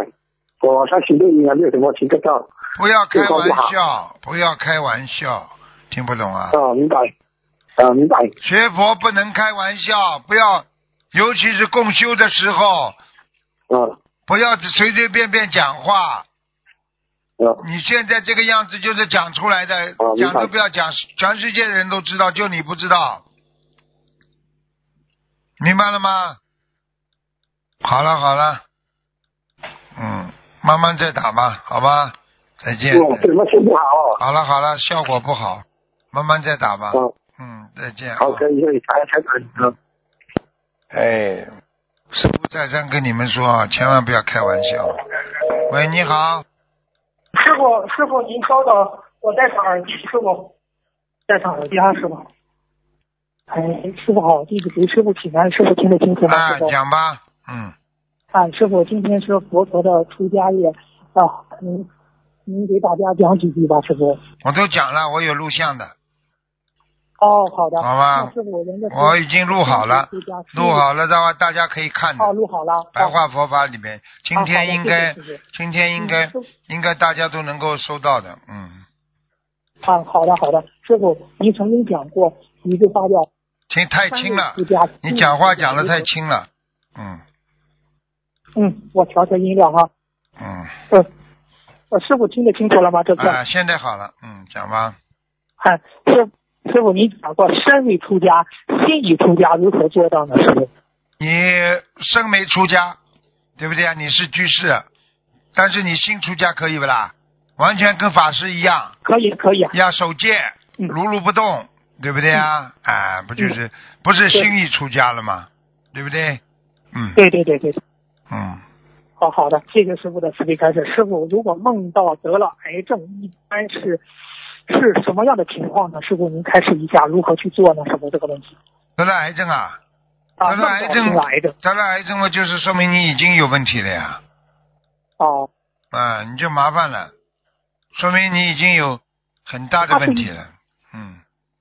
我看行录音啊，没有什么听得到。不要开玩笑，不要开玩笑，听不懂啊？啊，明白。啊，明白。学佛不能开玩笑，不要，尤其是共修的时候，啊不要只随随便便讲话。啊你现在这个样子就是讲出来的，讲都不要讲，全世界的人都知道，就你不知道，明白了吗？好了好了，嗯，慢慢再打吧，好吧，再见。哦，怎么听不好哦？好了好了，效果不好，慢慢再打吧。嗯，嗯，再见。好，可以可以，台台长啊。哎，师傅再三跟你们说啊，千万不要开玩笑。喂，你好，师傅，师傅您稍等，我戴上耳机，师傅戴上耳机啊，师傅。哎，师傅好，弟子给师傅请安，师傅听得清楚吗？啊。讲吧，嗯，啊，师傅，今天是佛陀的出家日啊，您您给大家讲几句吧，师傅。我都讲了，我有录像的，哦，好的。好吧我已经录好了录好了的话，大家可以看的。哦，录好了。白话佛法里面，今天应该今天应该应该大家都能够收到的，嗯，啊，好的好的，师傅，您曾经讲过一句话叫听太轻了你讲话讲的太轻了，嗯嗯，我调调音量哈。嗯，呃，呃，师傅听得清楚了吗？这次？啊，现在好了，嗯，讲吧，哎，师师傅，您讲过身未出家，心已出家，如何做到呢？师傅？你身没出家，对不对啊？你是居士，但是你心出家可以不啦？完全跟法师一样，可以，可以啊。要守戒，嗯如如不动，对不对啊？哎，不就是不是心意出家了吗？对不对？嗯对对对对，嗯，好好的，谢谢师傅的慈悲开示。师傅，如果梦到得了癌症，一般是是什么样的情况呢？师傅，您开示一下如何去做呢？师傅这个问题得了癌症啊，啊，得了癌症癌症得了癌症嘛，就是说明你已经有问题了呀，哦，啊，你就麻烦了，说明你已经有很大的问题了，嗯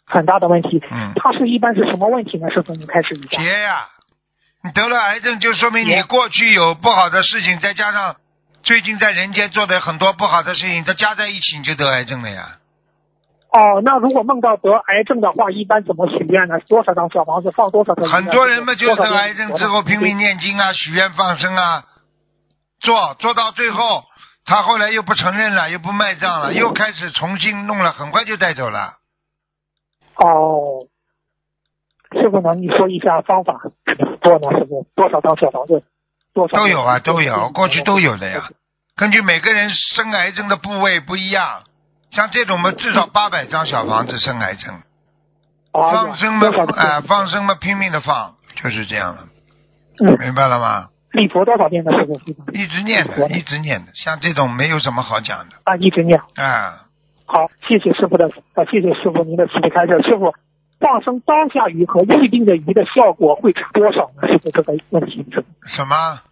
很大的问题。嗯，它是一般是什么问题呢？师傅，您开示一下。结呀，你得了癌症就说明你过去有不好的事情，再加上最近在人间做的很多不好的事情，再加在一起你就得癌症了呀。哦，那如果梦到得癌症的话，一般怎么许愿呢？多少张小房子放多少个？很多人嘛，就是得癌症之后拼命念经啊、许愿放生啊，做做到最后，他后来又不承认了，又不卖账了，又开始重新弄了，很快就带走了。哦，师傅呢？你说一下方法怎么做呢？师傅，多少张小房子？多少都有啊，都有，过去都有的呀。根据每个人生癌症的部位不一样，像这种嘛，至少八百张小房子生癌症，哦放生嘛多少，哎、放生嘛，拼命的放，就是这样了，嗯，明白了吗？礼佛多少遍呢？师傅？一直念的，一直念的，像这种没有什么好讲的，啊，一直念。啊，好，谢谢师傅的，啊，谢谢师傅您的慈悲开示。师傅，放生当下鱼和预定的鱼的效果会差多少呢？师傅这个问题，什么？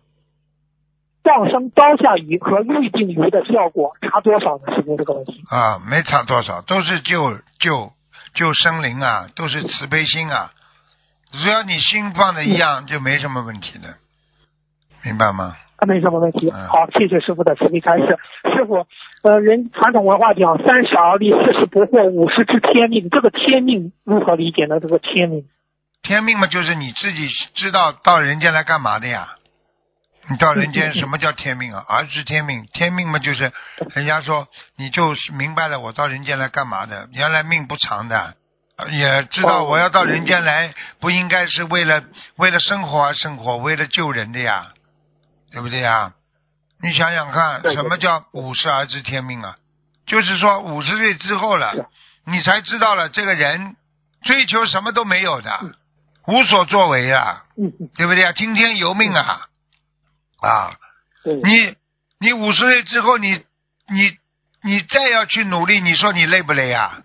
放生当下鱼和预定鱼的效果差多少呢？是不是这个问题。啊，没差多少，都是救救救生灵啊，都是慈悲心啊。只要你心放的一样，就没什么问题的，明白吗？啊，没什么问题。嗯好，谢谢师傅的慈悲开示。师傅，呃，人传统文化讲三十而立，四十不惑，五十知天命。这个天命如何理解呢？这个天命天命嘛，就是你自己知道到人间来干嘛的呀。你到人间，什么叫天命啊？而知天命，天命嘛，就是人家说你就是明白了，我到人间来干嘛的？原来命不长的，呃也知道我要到人间来，不应该是为了为了生活而生活，为了救人的呀，对不对呀？你想想看，什么叫五十而知天命啊？就是说五十岁之后了，你才知道了这个人追求什么都没有的，无所作为啊，对不对啊？听天由命啊，啊，你你五十岁之后，你你你再要去努力，你说你累不累啊？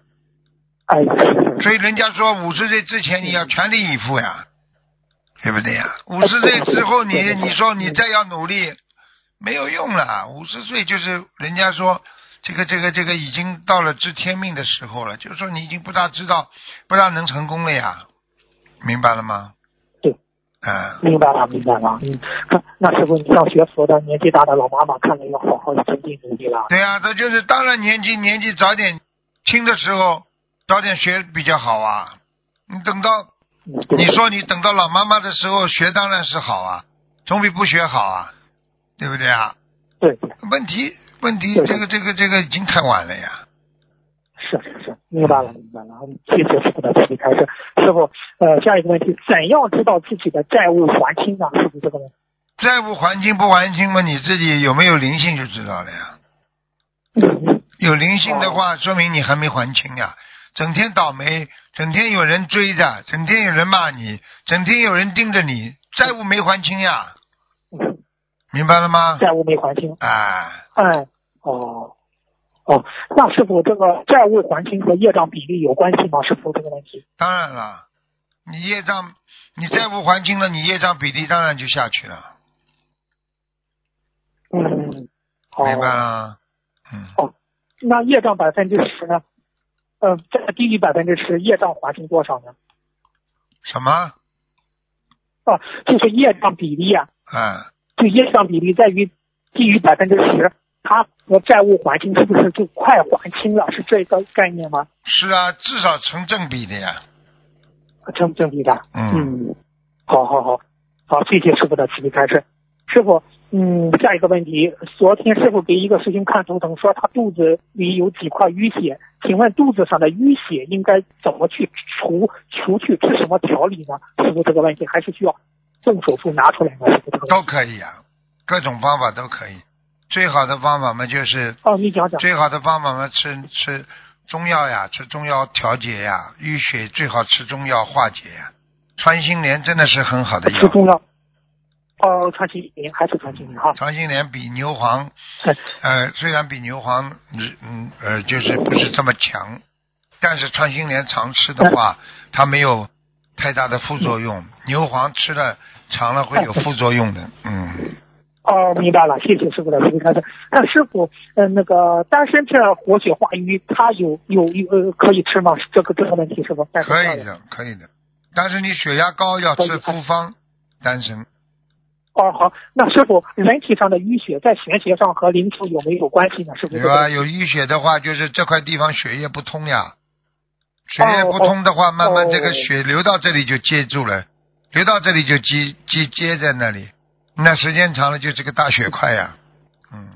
哎，是是所以人家说五十岁之前你要全力以赴呀，对不对呀？五十岁之后你 你说你再要努力，没有用了。五十岁就是人家说这个这个这个已经到了知天命的时候了，就是说你已经不大知道，不大能成功了呀，明白了吗？对，嗯，明白了，明白了。嗯，那那师傅，你像学佛的年纪大的老妈妈，看来要好好的精进努力了。对呀、这就是当然年纪年纪早点轻的时候早点学比较好啊。你等到你说你等到老妈妈的时候学当然是好啊，总比不学好啊，对不对啊？对对，问题问题这个这个这个已经太晚了呀。是是是，明白了明白了。谢谢师傅的慈悲开示。师傅，呃，下一个问题，怎样知道自己的债务还清呢？是不是这个问题。债务还清不还清嘛，你自己有没有灵性就知道了呀。嗯有灵性的话，说明你还没还清呀。整天倒霉，整天有人追着，整天有人骂你，整天有人盯着你，债务没还清呀，嗯明白了吗？债务没还清。哎，哎，哦，哦，那师傅，这个债务还清和业障比例有关系吗？师傅这个问题。当然了，你业障，你债务还清了，你业障比例当然就下去了，嗯，好。明白了？嗯，哦那业障百分之十呢？呃，在低于百分之十，业障还清多少呢？什么？啊，就是业障比例啊，嗯，就业障比例在于低于百分之十，它和债务还清是不是就快还清了？是这个概念吗？是啊，至少成正比的呀。成正比的。嗯，嗯，好好好，好，谢谢师傅的慈悲开示。师傅，嗯，下一个问题，昨天师傅给一个师兄看图腾，说他肚子里有几块淤血，请问肚子上的淤血应该怎么去除？除去吃什么调理呢？师傅这个问题还是需要动手术拿出来吗？都可以啊，各种方法都可以。最好的方法嘛，就是哦，你讲讲。最好的方法嘛，吃吃中药呀，吃中药调节呀，淤血最好吃中药化解呀。穿心莲真的是很好的药。吃中药。哦，穿心莲还是穿心莲哈。穿心莲比牛黄，呃，虽然比牛黄，嗯呃，就是不是这么强，但是穿心莲常吃的话，它没有太大的副作用。牛黄吃了长了会有副作用的，嗯。哦，明白了，谢谢师傅的开示。那师傅，呃，那个丹参片活血化瘀，它有有有呃可以吃吗？这个这个问题是不？可以的，可以的。但是你血压高要吃复方丹参。哦，好，那师傅，人体上的淤血在玄学上和灵符有没有关系呢？是不是？有啊，有淤血的话，就是这块地方血液不通呀。血液不通的话，慢慢这个血流到这里就接住了，流到这里就接接接在那里，那时间长了就是个大血块呀。嗯。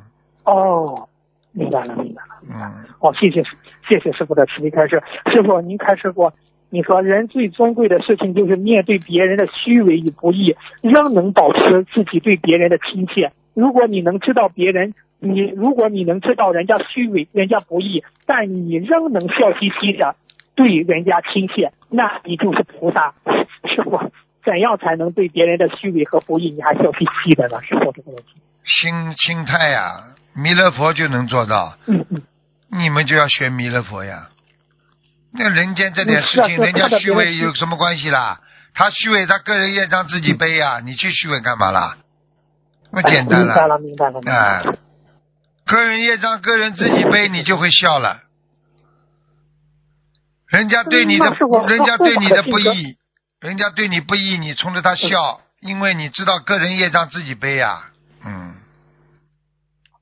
哦，明白了，明白了。嗯。哦，谢谢谢谢师傅的慈悲开示。师傅，您开示过。你说人最尊贵的事情就是面对别人的虚伪与不义，仍能保持自己对别人的亲切。如果你能知道别人，你如果你能知道人家虚伪、人家不义，但你仍能笑嘻嘻的对人家亲切，那你就是菩萨。师傅，怎样才能对别人的虚伪和不义你还笑嘻嘻的呢？师傅这个问题。心心态呀，弥勒佛就能做到。嗯嗯。你们就要学弥勒佛呀。那人间这点事情，人家虚伪有什么关系啦？他虚伪，他个人业障自己背呀，你去虚伪干嘛啦？那么简单了。明白了，明白了。哎，个人业障个人自己背，你就会笑了。人家对你的，人家对你的不义，人家对你不义，你冲着他笑，因为你知道个人业障自己背呀。嗯。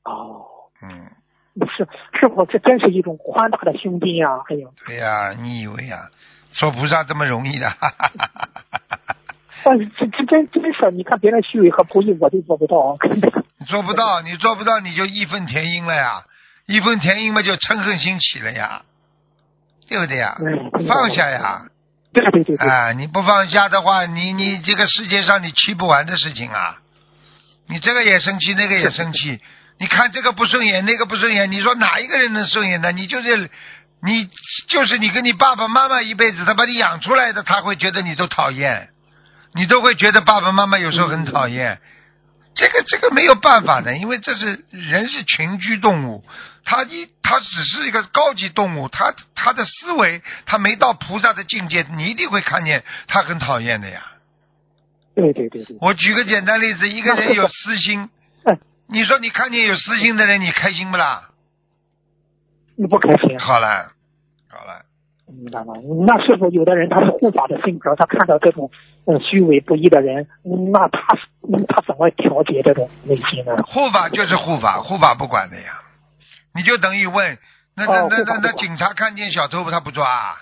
哦。嗯。不是，是否这真是一种宽大的胸襟呀？还有，对呀，你以为啊，做菩萨这么容易的？哈哈哈哈哈哈！这这真真是，你看别人虚伪和不义，我就做不到。你 做不到，你做不到，你就义愤填膺了呀！义愤填膺嘛，就嗔恨心起了呀，对不对呀？放下呀！对对对对。啊，你不放下的话，你你这个世界上你去不完的事情啊！你这个也生气，那个也生气。你看这个不顺眼，那个不顺眼，你说哪一个人能顺眼呢？你就是，你就是你跟你爸爸妈妈一辈子，他把你养出来的，他会觉得你都讨厌，你都会觉得爸爸妈妈有时候很讨厌。这个这个没有办法的，因为这是人是群居动物，他一他只是一个高级动物，他他的思维他没到菩萨的境界，你一定会看见他很讨厌的呀。对对对对。我举个简单例子，一个人有私心。你说你看见有私心的人，你开心不啦？你不开心。好了，好了。明白吗？那是否有的人他是护法的性格，他看到这种嗯虚伪不义的人，那他他怎么调节这种内心呢？护法就是护法，护法不管的呀。你就等于问，那那那那那警察看见小偷他不抓？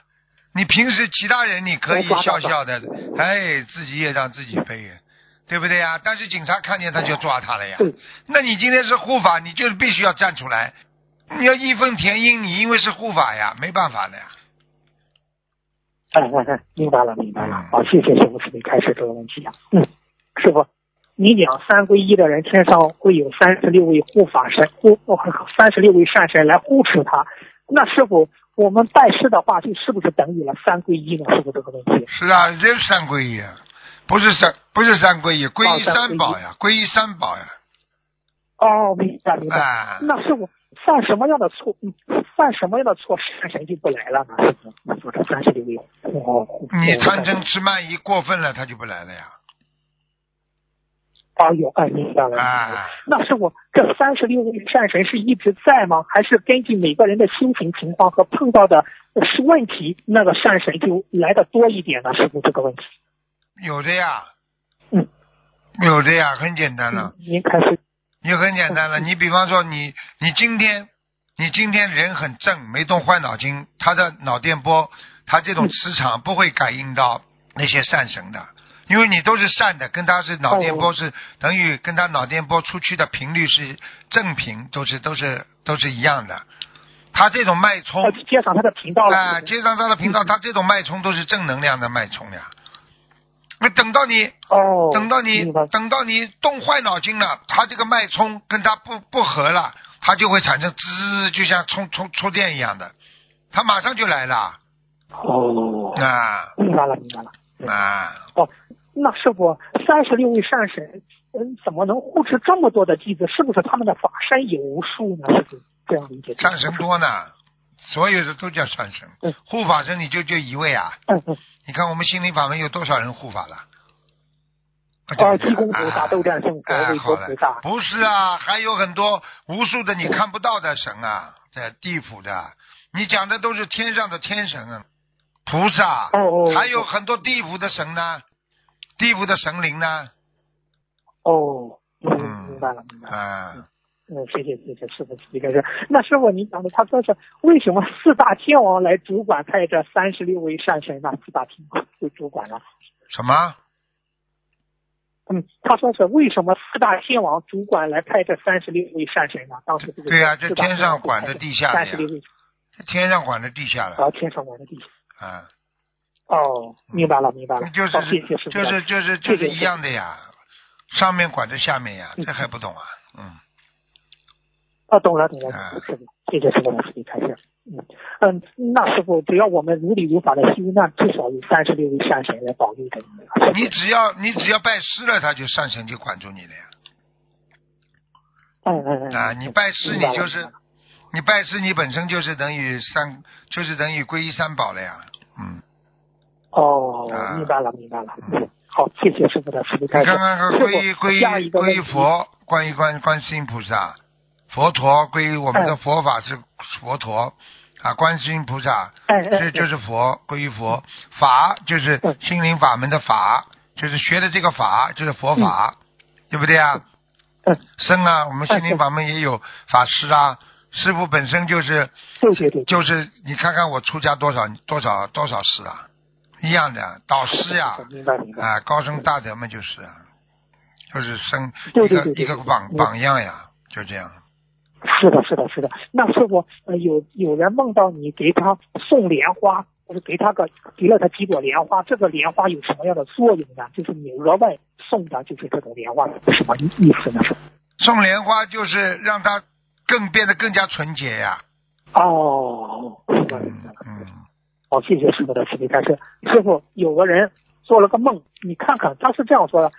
你平时其他人你可以笑笑的，哎，自己也让自己背。对不对呀？但是警察看见他就抓他了呀。那你今天是护法，你就必须要站出来，你要义愤填膺。你因为是护法呀，没办法的呀。哎哎哎，明白了，明白了。好，谢谢师傅慈悲开始这个问题呀。嗯，师傅，你讲三皈依的人天上会有三十六位护法神护，三十六位善神来护持他。那师傅，我们拜师的话，就是不是等于了三皈依呢？是不是这个问题？是啊，就是三皈依。不是三，不是三皈依，皈依三宝呀，皈依三宝呀。哦，明白明白。那是我犯什么样的错？犯什么样的错，山神就不来了呢？这三十六位，哦，你贪嗔痴慢疑过分了，他就不来了呀。哦，有哎，明白了。啊，那是我这三十六位善神是一直在吗？还是根据每个人的心情情况和碰到的是问题，那个善神就来的多一点呢？是不这个问题？有的呀，嗯，有的呀，很简单了。您开始，你很简单了。你比方说，你你今天，你今天人很正，没动坏脑筋，他的脑电波，他这种磁场不会感应到那些善神的，因为你都是善的，跟他是脑电波是等于跟他脑电波出去的频率是正频，都是都是都是一样的。他这种脉冲，接上他的频道了。啊，接上他的频道，他这种脉冲都是正能量的脉冲呀。那等到你，哦，等到你，等到你动坏脑筋了，他这个脉冲跟他不不合了，他就会产生滋，就像充充充电一样的，他马上就来了。哦，啊，明白了，明白了。啊，哦，那师傅，三十六位善神，嗯，怎么能护持这么多的弟子？是不是他们的法身有无数呢？是不是这样理解？善神多呢，所有的都叫善神。嗯，护法神你就就一位啊？你看我们心灵法门有多少人护法了？啊，济公菩萨、斗战胜佛、韦陀菩萨。不是啊，还有很多无数的你看不到的神啊，在地府的。你讲的都是天上的天神啊。菩萨，还有很多地府的神呢，地府的神灵呢。哦，嗯，明白了，明白了。嗯，谢谢谢谢师傅这个是。那师傅你讲的，他说是为什么四大天王来主管派这三十六位善神呢？四大天王就主管了。什么？嗯，他说是为什么四大天王主管来派这三十六位善神呢？当时这个对呀，这天上管着地下的三十六位，天上管着地下的。啊，天上管着地下。啊，哦，明白了，明白了，就是就是就是就是一样的呀，上面管着下面呀，这还不懂啊？嗯，啊，懂了，懂了，是的，谢谢师傅的慈悲开示。嗯嗯，那师傅，只要我们如理如法的修，那至少有三十六位善神来保佑着你。你只要你只要拜师了，他就善神就管住你了呀。嗯嗯嗯。啊，你拜师，你就是。你拜师，你本身就是等于三，就是等于皈依三宝了呀，嗯。哦，明白了，明白了。嗯，好，谢谢师傅的慈悲开示。刚刚皈依皈依皈依佛，观音观观世音菩萨，佛陀归于我们的佛法是佛陀啊，观世音菩萨，这就是佛归于佛。法，就是心灵法门的法，就是学的这个法就是佛法，对不对啊？嗯。生啊，我们心灵法门也有法师啊。师傅本身就是，就是你看看我出家多少多少多少世啊，一样的导师呀，啊高僧大德们就是啊，就是生一个一个榜榜样呀，就这样。是的，是的，是的。那师傅有有人梦到你给他送莲花，或者给他个给了他几朵莲花，这个莲花有什么样的作用呢？就是你额外送的就是这种莲花，什么意思呢？送莲花就是让他。更变得更加纯洁呀！哦，好，谢谢师傅的慈悲开示。师傅，有个人做了个梦，你看看，他是这样说的：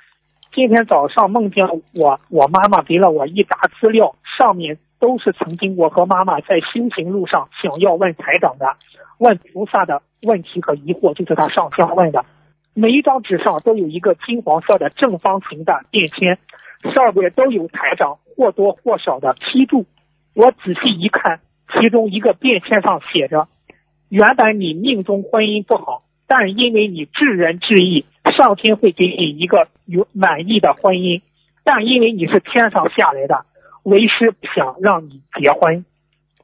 今天早上梦见我，我妈妈给了我一沓资料，上面都是曾经我和妈妈在修行路上想要问台长的、问菩萨的问题和疑惑，就是他上香问的。每一张纸上都有一个金黄色的正方形的便签，上面都有台长或多或少的批注。我仔细一看，其中一个便签上写着：“原本你命中婚姻不好，但因为你治人治义，上天会给你一个有满意的婚姻。但因为你是天上下来的，为师不想让你结婚，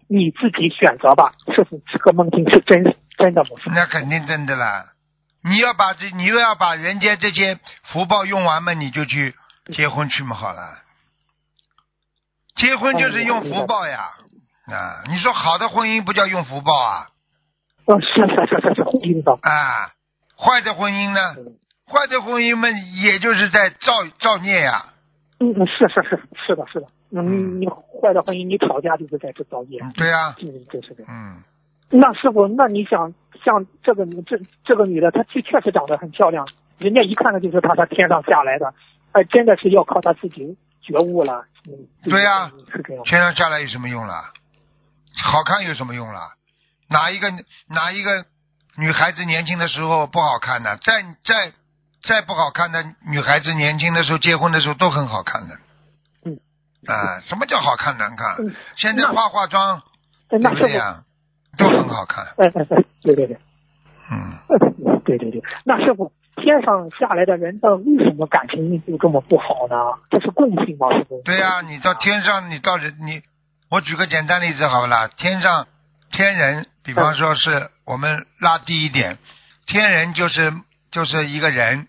你自己选择吧。”是否这个梦境是真真的吗？那肯定真的啦！你要把这，你又要把人家这些福报用完嘛，你就去结婚去嘛，好了。结婚就是用福报呀，啊！你说好的婚姻不叫用福报啊？哦，是是是是是婚姻的啊，坏的婚姻呢？坏的婚姻们也就是在造造孽呀。嗯，是是是是的，是的。嗯，你坏的婚姻，你吵架就是在这造孽。对呀。嗯，这是的。嗯。那师傅，那你想像这个这这个女的，她确确实长得很漂亮，人家一看呢就是她她天上下来的，哎，真的是要靠她自己觉悟了。对呀，是这样天上下来有什么用了？好看有什么用了？哪一个哪一个女孩子年轻的时候不好看呢？再再再不好看的女孩子年轻的时候结婚的时候都很好看的。嗯。啊，什么叫好看难看？现在化化妆，对不对呀？都很好看。哎哎哎，对对对。嗯。对对对，那师傅。天上下来的人到为什么感情运就这么不好呢？这是共性吗？师傅？对呀，你到天上，你到人你，我举个简单例子好了，天上天人，比方说是我们拉低一点，天人就是就是一个人，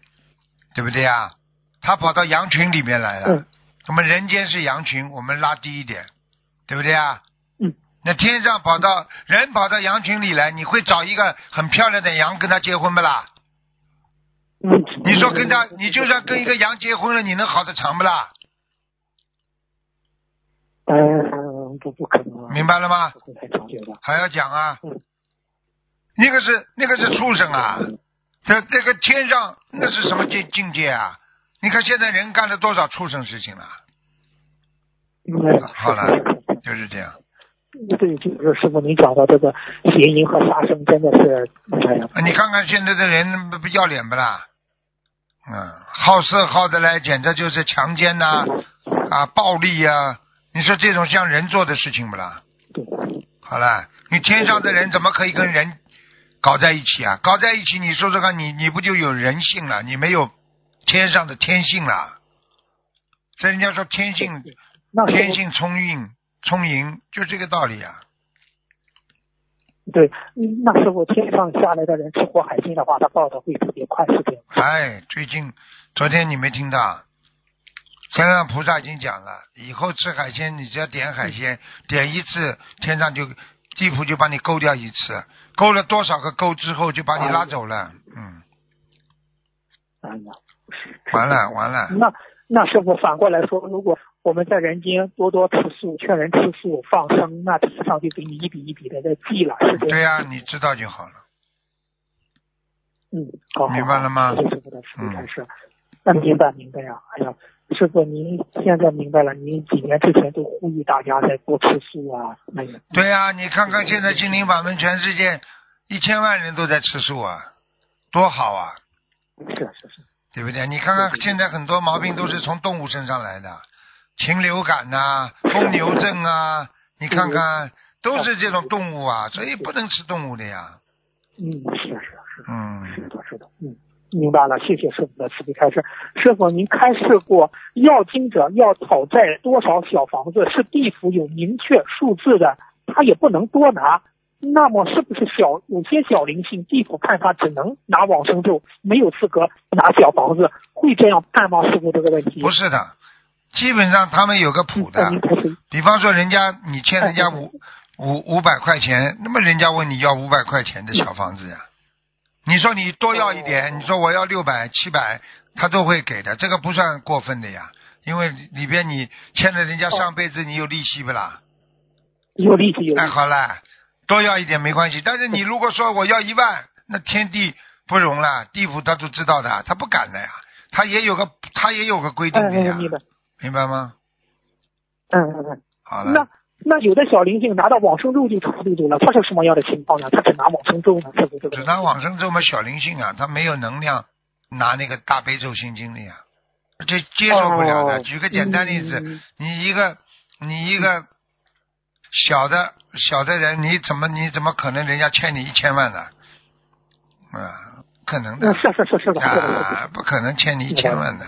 对不对啊？他跑到羊群里面来了。嗯。我们人间是羊群，我们拉低一点，对不对啊？嗯。那天上跑到人跑到羊群里来，你会找一个很漂亮的羊跟他结婚不啦？嗯。你说跟他，你就算跟一个羊结婚了，你能好得长不啦？嗯，不不可能。明白了吗？还要讲啊？嗯。那个是那个是畜生啊！这这个天上那是什么境境界啊？你看现在人干了多少畜生事情了？嗯。好了，就是这样。对，就是师傅，您讲到这个邪淫和杀生，真的是哎呀。你看看现在的人不不要脸不啦？嗯，好色好的来，简直就是强奸呐啊，暴力呀！你说这种像人做的事情不啦？对。好了，你天上的人怎么可以跟人搞在一起啊？搞在一起，你说说看，你你不就有人性了？你没有天上的天性了？所以人家说天性，天性聪颖，聪颖就这个道理啊。对，那时候天上下来的人吃活海鲜的话，他报的会特别快，是这样。哎，最近昨天你没听到？天上菩萨已经讲了，以后吃海鲜，你只要点海鲜，点一次，天上就地府就把你勾掉一次，勾了多少个勾之后，就把你拉走了。嗯。哎呀，完了完了。那那师傅反过来说，如果我们在人间多多吃素，劝人吃素放生，那天上就给你一笔一笔的在记了，是这样。对呀，你知道就好了。嗯，好。明白了吗？师傅的慈悲开示。那明白明白呀，哎呀。师傅，您现在明白了？您几年之前都呼吁大家在多吃素啊？那个，对呀，你看看现在心灵法门，全世界一千万人都在吃素啊，多好啊！是是是，对不对？你看看现在很多毛病都是从动物身上来的，禽流感呐、疯牛症啊，你看看都是这种动物啊，所以不能吃动物的呀。嗯，是是是，嗯，是的，是的，嗯。明白了，谢谢师傅的慈悲开示。师傅，您开示过，要经者要讨债多少小房子是地府有明确数字的，他也不能多拿。那么，是不是小有些小灵性，地府看他只能拿往生咒，没有资格拿小房子，会这样判吗？师傅，这个问题不是的，基本上他们有个谱的。比方说，人家你欠人家五五五百块钱，那么人家问你要五百块钱的小房子呀。你说你多要一点，你说我要六百、七百，他都会给的，这个不算过分的呀。因为里边你欠了人家上辈子，你有利息不啦？有利息有。哎，好了，多要一点没关系。但是你如果说我要一万，那天地不容了，地府他都知道的，他不敢的呀。他也有个他也有个规定的呀，明白吗？嗯嗯嗯。好了。那。那有的小灵性拿到往生咒就超度走了，他是什么样的情况呢？他只拿往生咒。只拿往生咒嘛，小灵性啊，他没有能量拿那个大悲咒心经的呀，这接受不了的。举个简单例子，你一个你一个小的小的人，你怎么你怎么可能人家欠你一千万呢？啊，可能的。是是是是的。啊，不可能欠你一千万的，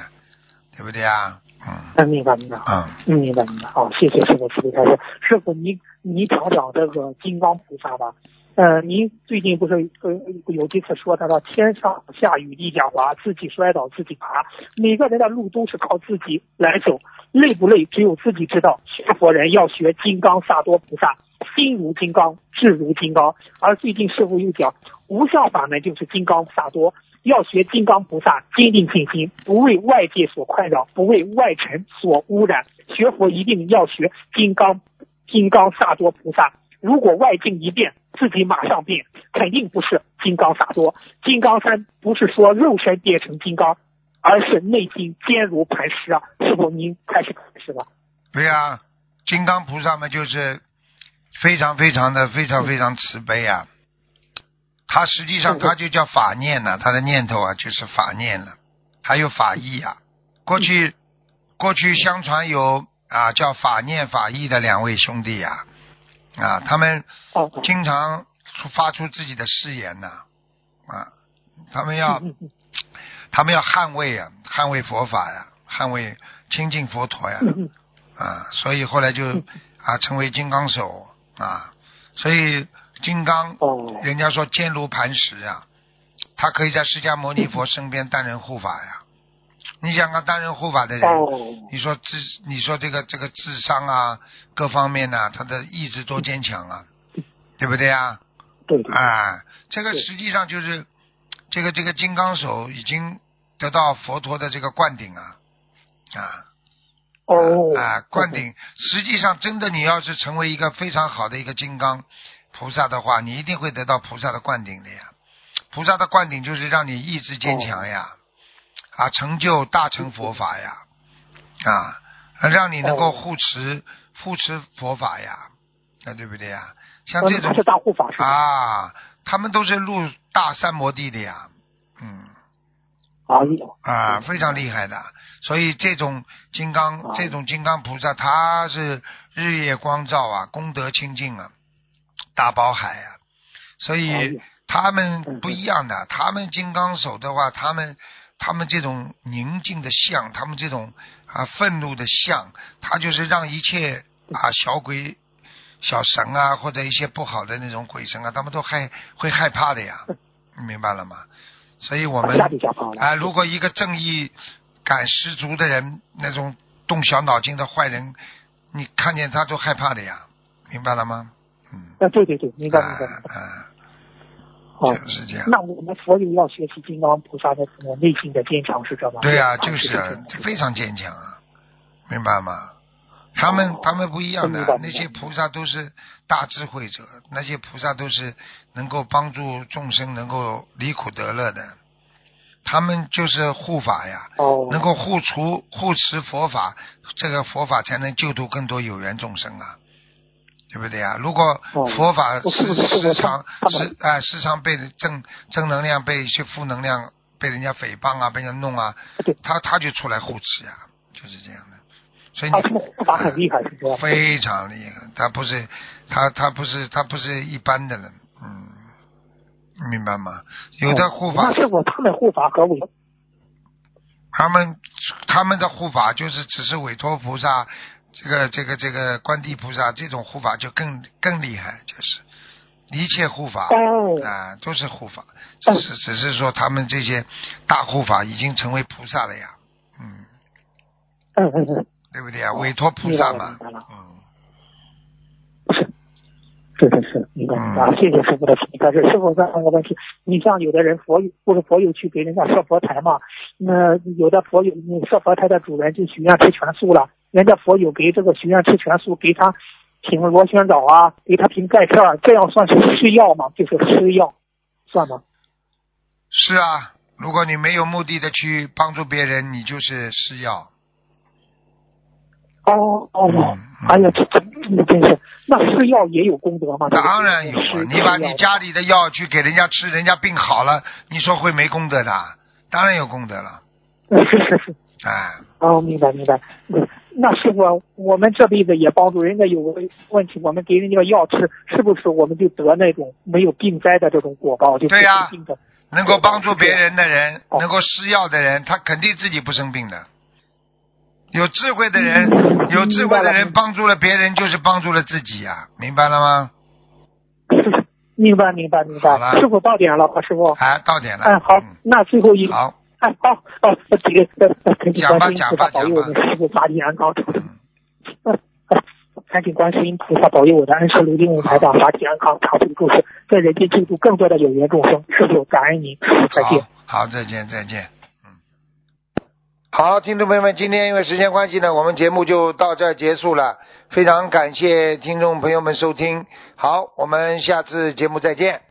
对不对啊？嗯，明白明白啊，嗯，明白明白好，谢谢师傅慈悲开示。师傅，你你讲讲这个金刚菩萨吧。呃，您最近不是呃有几次说他说天上下雨地下滑，自己摔倒自己爬，每个人的路都是靠自己来走，累不累只有自己知道。学佛人要学金刚萨多菩萨，心如金刚，智如金刚。而最近师傅又讲无相法门就是金刚萨多。要学金刚菩萨，坚定信心，不为外界所困扰，不为外尘所污染。学佛一定要学金刚，金刚萨多菩萨。如果外境一变，自己马上变，肯定不是金刚萨多。金刚山不是说肉身变成金刚，而是内心坚如磐石啊！是否您开始是吧？对呀，金刚菩萨嘛，就是非常非常的非常非常慈悲啊。他实际上他就叫法念呢，他的念头啊就是法念了，还有法意啊。过去过去相传有啊叫法念法意的两位兄弟呀，啊他们经常发出自己的誓言呐，啊他们要他们要捍卫啊捍卫佛法呀，捍卫清净佛陀呀，啊所以后来就啊成为金刚手啊，所以。金刚，哦人家说坚如磐石啊，他可以在释迦牟尼佛身边担任护法呀，你想看担任护法的人，你说智，你说这个这个智商啊，各方面呢，他的意志多坚强啊，对不对啊？对对。啊，这个实际上就是这个这个金刚手已经得到佛陀的这个灌顶啊啊。哦。啊，灌顶，实际上真的，你要是成为一个非常好的一个金刚菩萨的话，你一定会得到菩萨的灌顶的呀。菩萨的灌顶就是让你意志坚强呀。啊，成就大乘佛法呀，啊，让你能够护持护持佛法呀，啊，对不对呀？像这种是大护法啊，他们都是入大三摩地的呀，嗯，啊，非常厉害的。所以这种金刚，这种金刚菩萨，他是日夜光照啊，功德清净啊，大宝海啊。所以他们不一样的，他们金刚手的话，他们。他们这种宁静的相，他们这种啊愤怒的相，他就是让一切啊小鬼、小神啊，或者一些不好的那种鬼神啊，他们都害会害怕的呀，明白了吗？所以我们啊，如果一个正义感十足的人，那种动小脑筋的坏人，你看见他都害怕的呀，明白了吗？嗯，啊，对对对，明白明白。啊。是这样。那我们佛友要学习金刚菩萨的什么内心的坚强是这吗？对啊，就是非常坚强啊，明白吗？他们他们不一样的，那些菩萨都是大智慧者，那些菩萨都是能够帮助众生能够离苦得乐的，他们就是护法呀，能够护除护持佛法，这个佛法才能救度更多有缘众生啊。对不对呀？如果佛法时时常时啊时常被正正能量被一些负能量被人家诽谤啊被人家弄啊，他他就出来护持呀，就是这样的。所以你护法很厉害，是吧？非常厉害，他不是他他不是他不是一般的人，嗯，明白吗？有的护法那是我他们护法和我，他们他们的护法就是只是委托菩萨。这个这个这个观地菩萨这种护法就更更厉害，就是一切护法啊都是护法，只是只是说他们这些大护法已经成为菩萨了呀，嗯嗯嗯嗯，对不对啊？委托菩萨嘛，嗯，是是是是，明白啊！谢谢师傅的但是。师傅再问个问题，你像有的人佛不是佛友去给人家设佛台嘛？那有的佛友设佛台的主人就许愿吃全素了。人家佛友给这个许愿吃全素，给他品螺旋藻啊，给他品钙片，这样算是施药吗？就是施药，算吗？是啊，如果你没有目的的去帮助别人，你就是施药。哦哦，哎呀，这这真是，那施药也有功德吗？当然有啊！你把你家里的药去给人家吃，人家病好了，你说会没功德的？当然有功德了。是是是。哎。哦，明白明白。那师傅，我们这辈子也帮助人家有个问题，我们给人家药吃，是不是我们就得那种没有病灾的这种果报？就对呀，能够帮助别人的人，能够施药的人，他肯定自己不生病的。有智慧的人，有智慧的人帮助了别人，就是帮助了自己呀，明白了吗？明白明白明白。师傅到点了，师傅。哎，到点了。嗯，好，那最后一。好。哎，好，哦，这个呃，恳请观世音菩萨保佑我们师傅法体安康。嗯，恳请观世音菩萨保佑我的恩师卢金武台长法体安康，长久住世，在人间救度更多的有缘众生。师傅，感恩您，再见。好，再见，再见。嗯，好，听众朋友们，今天因为时间关系呢，我们节目就到这结束了。非常感谢听众朋友们收听，好，我们下次节目再见。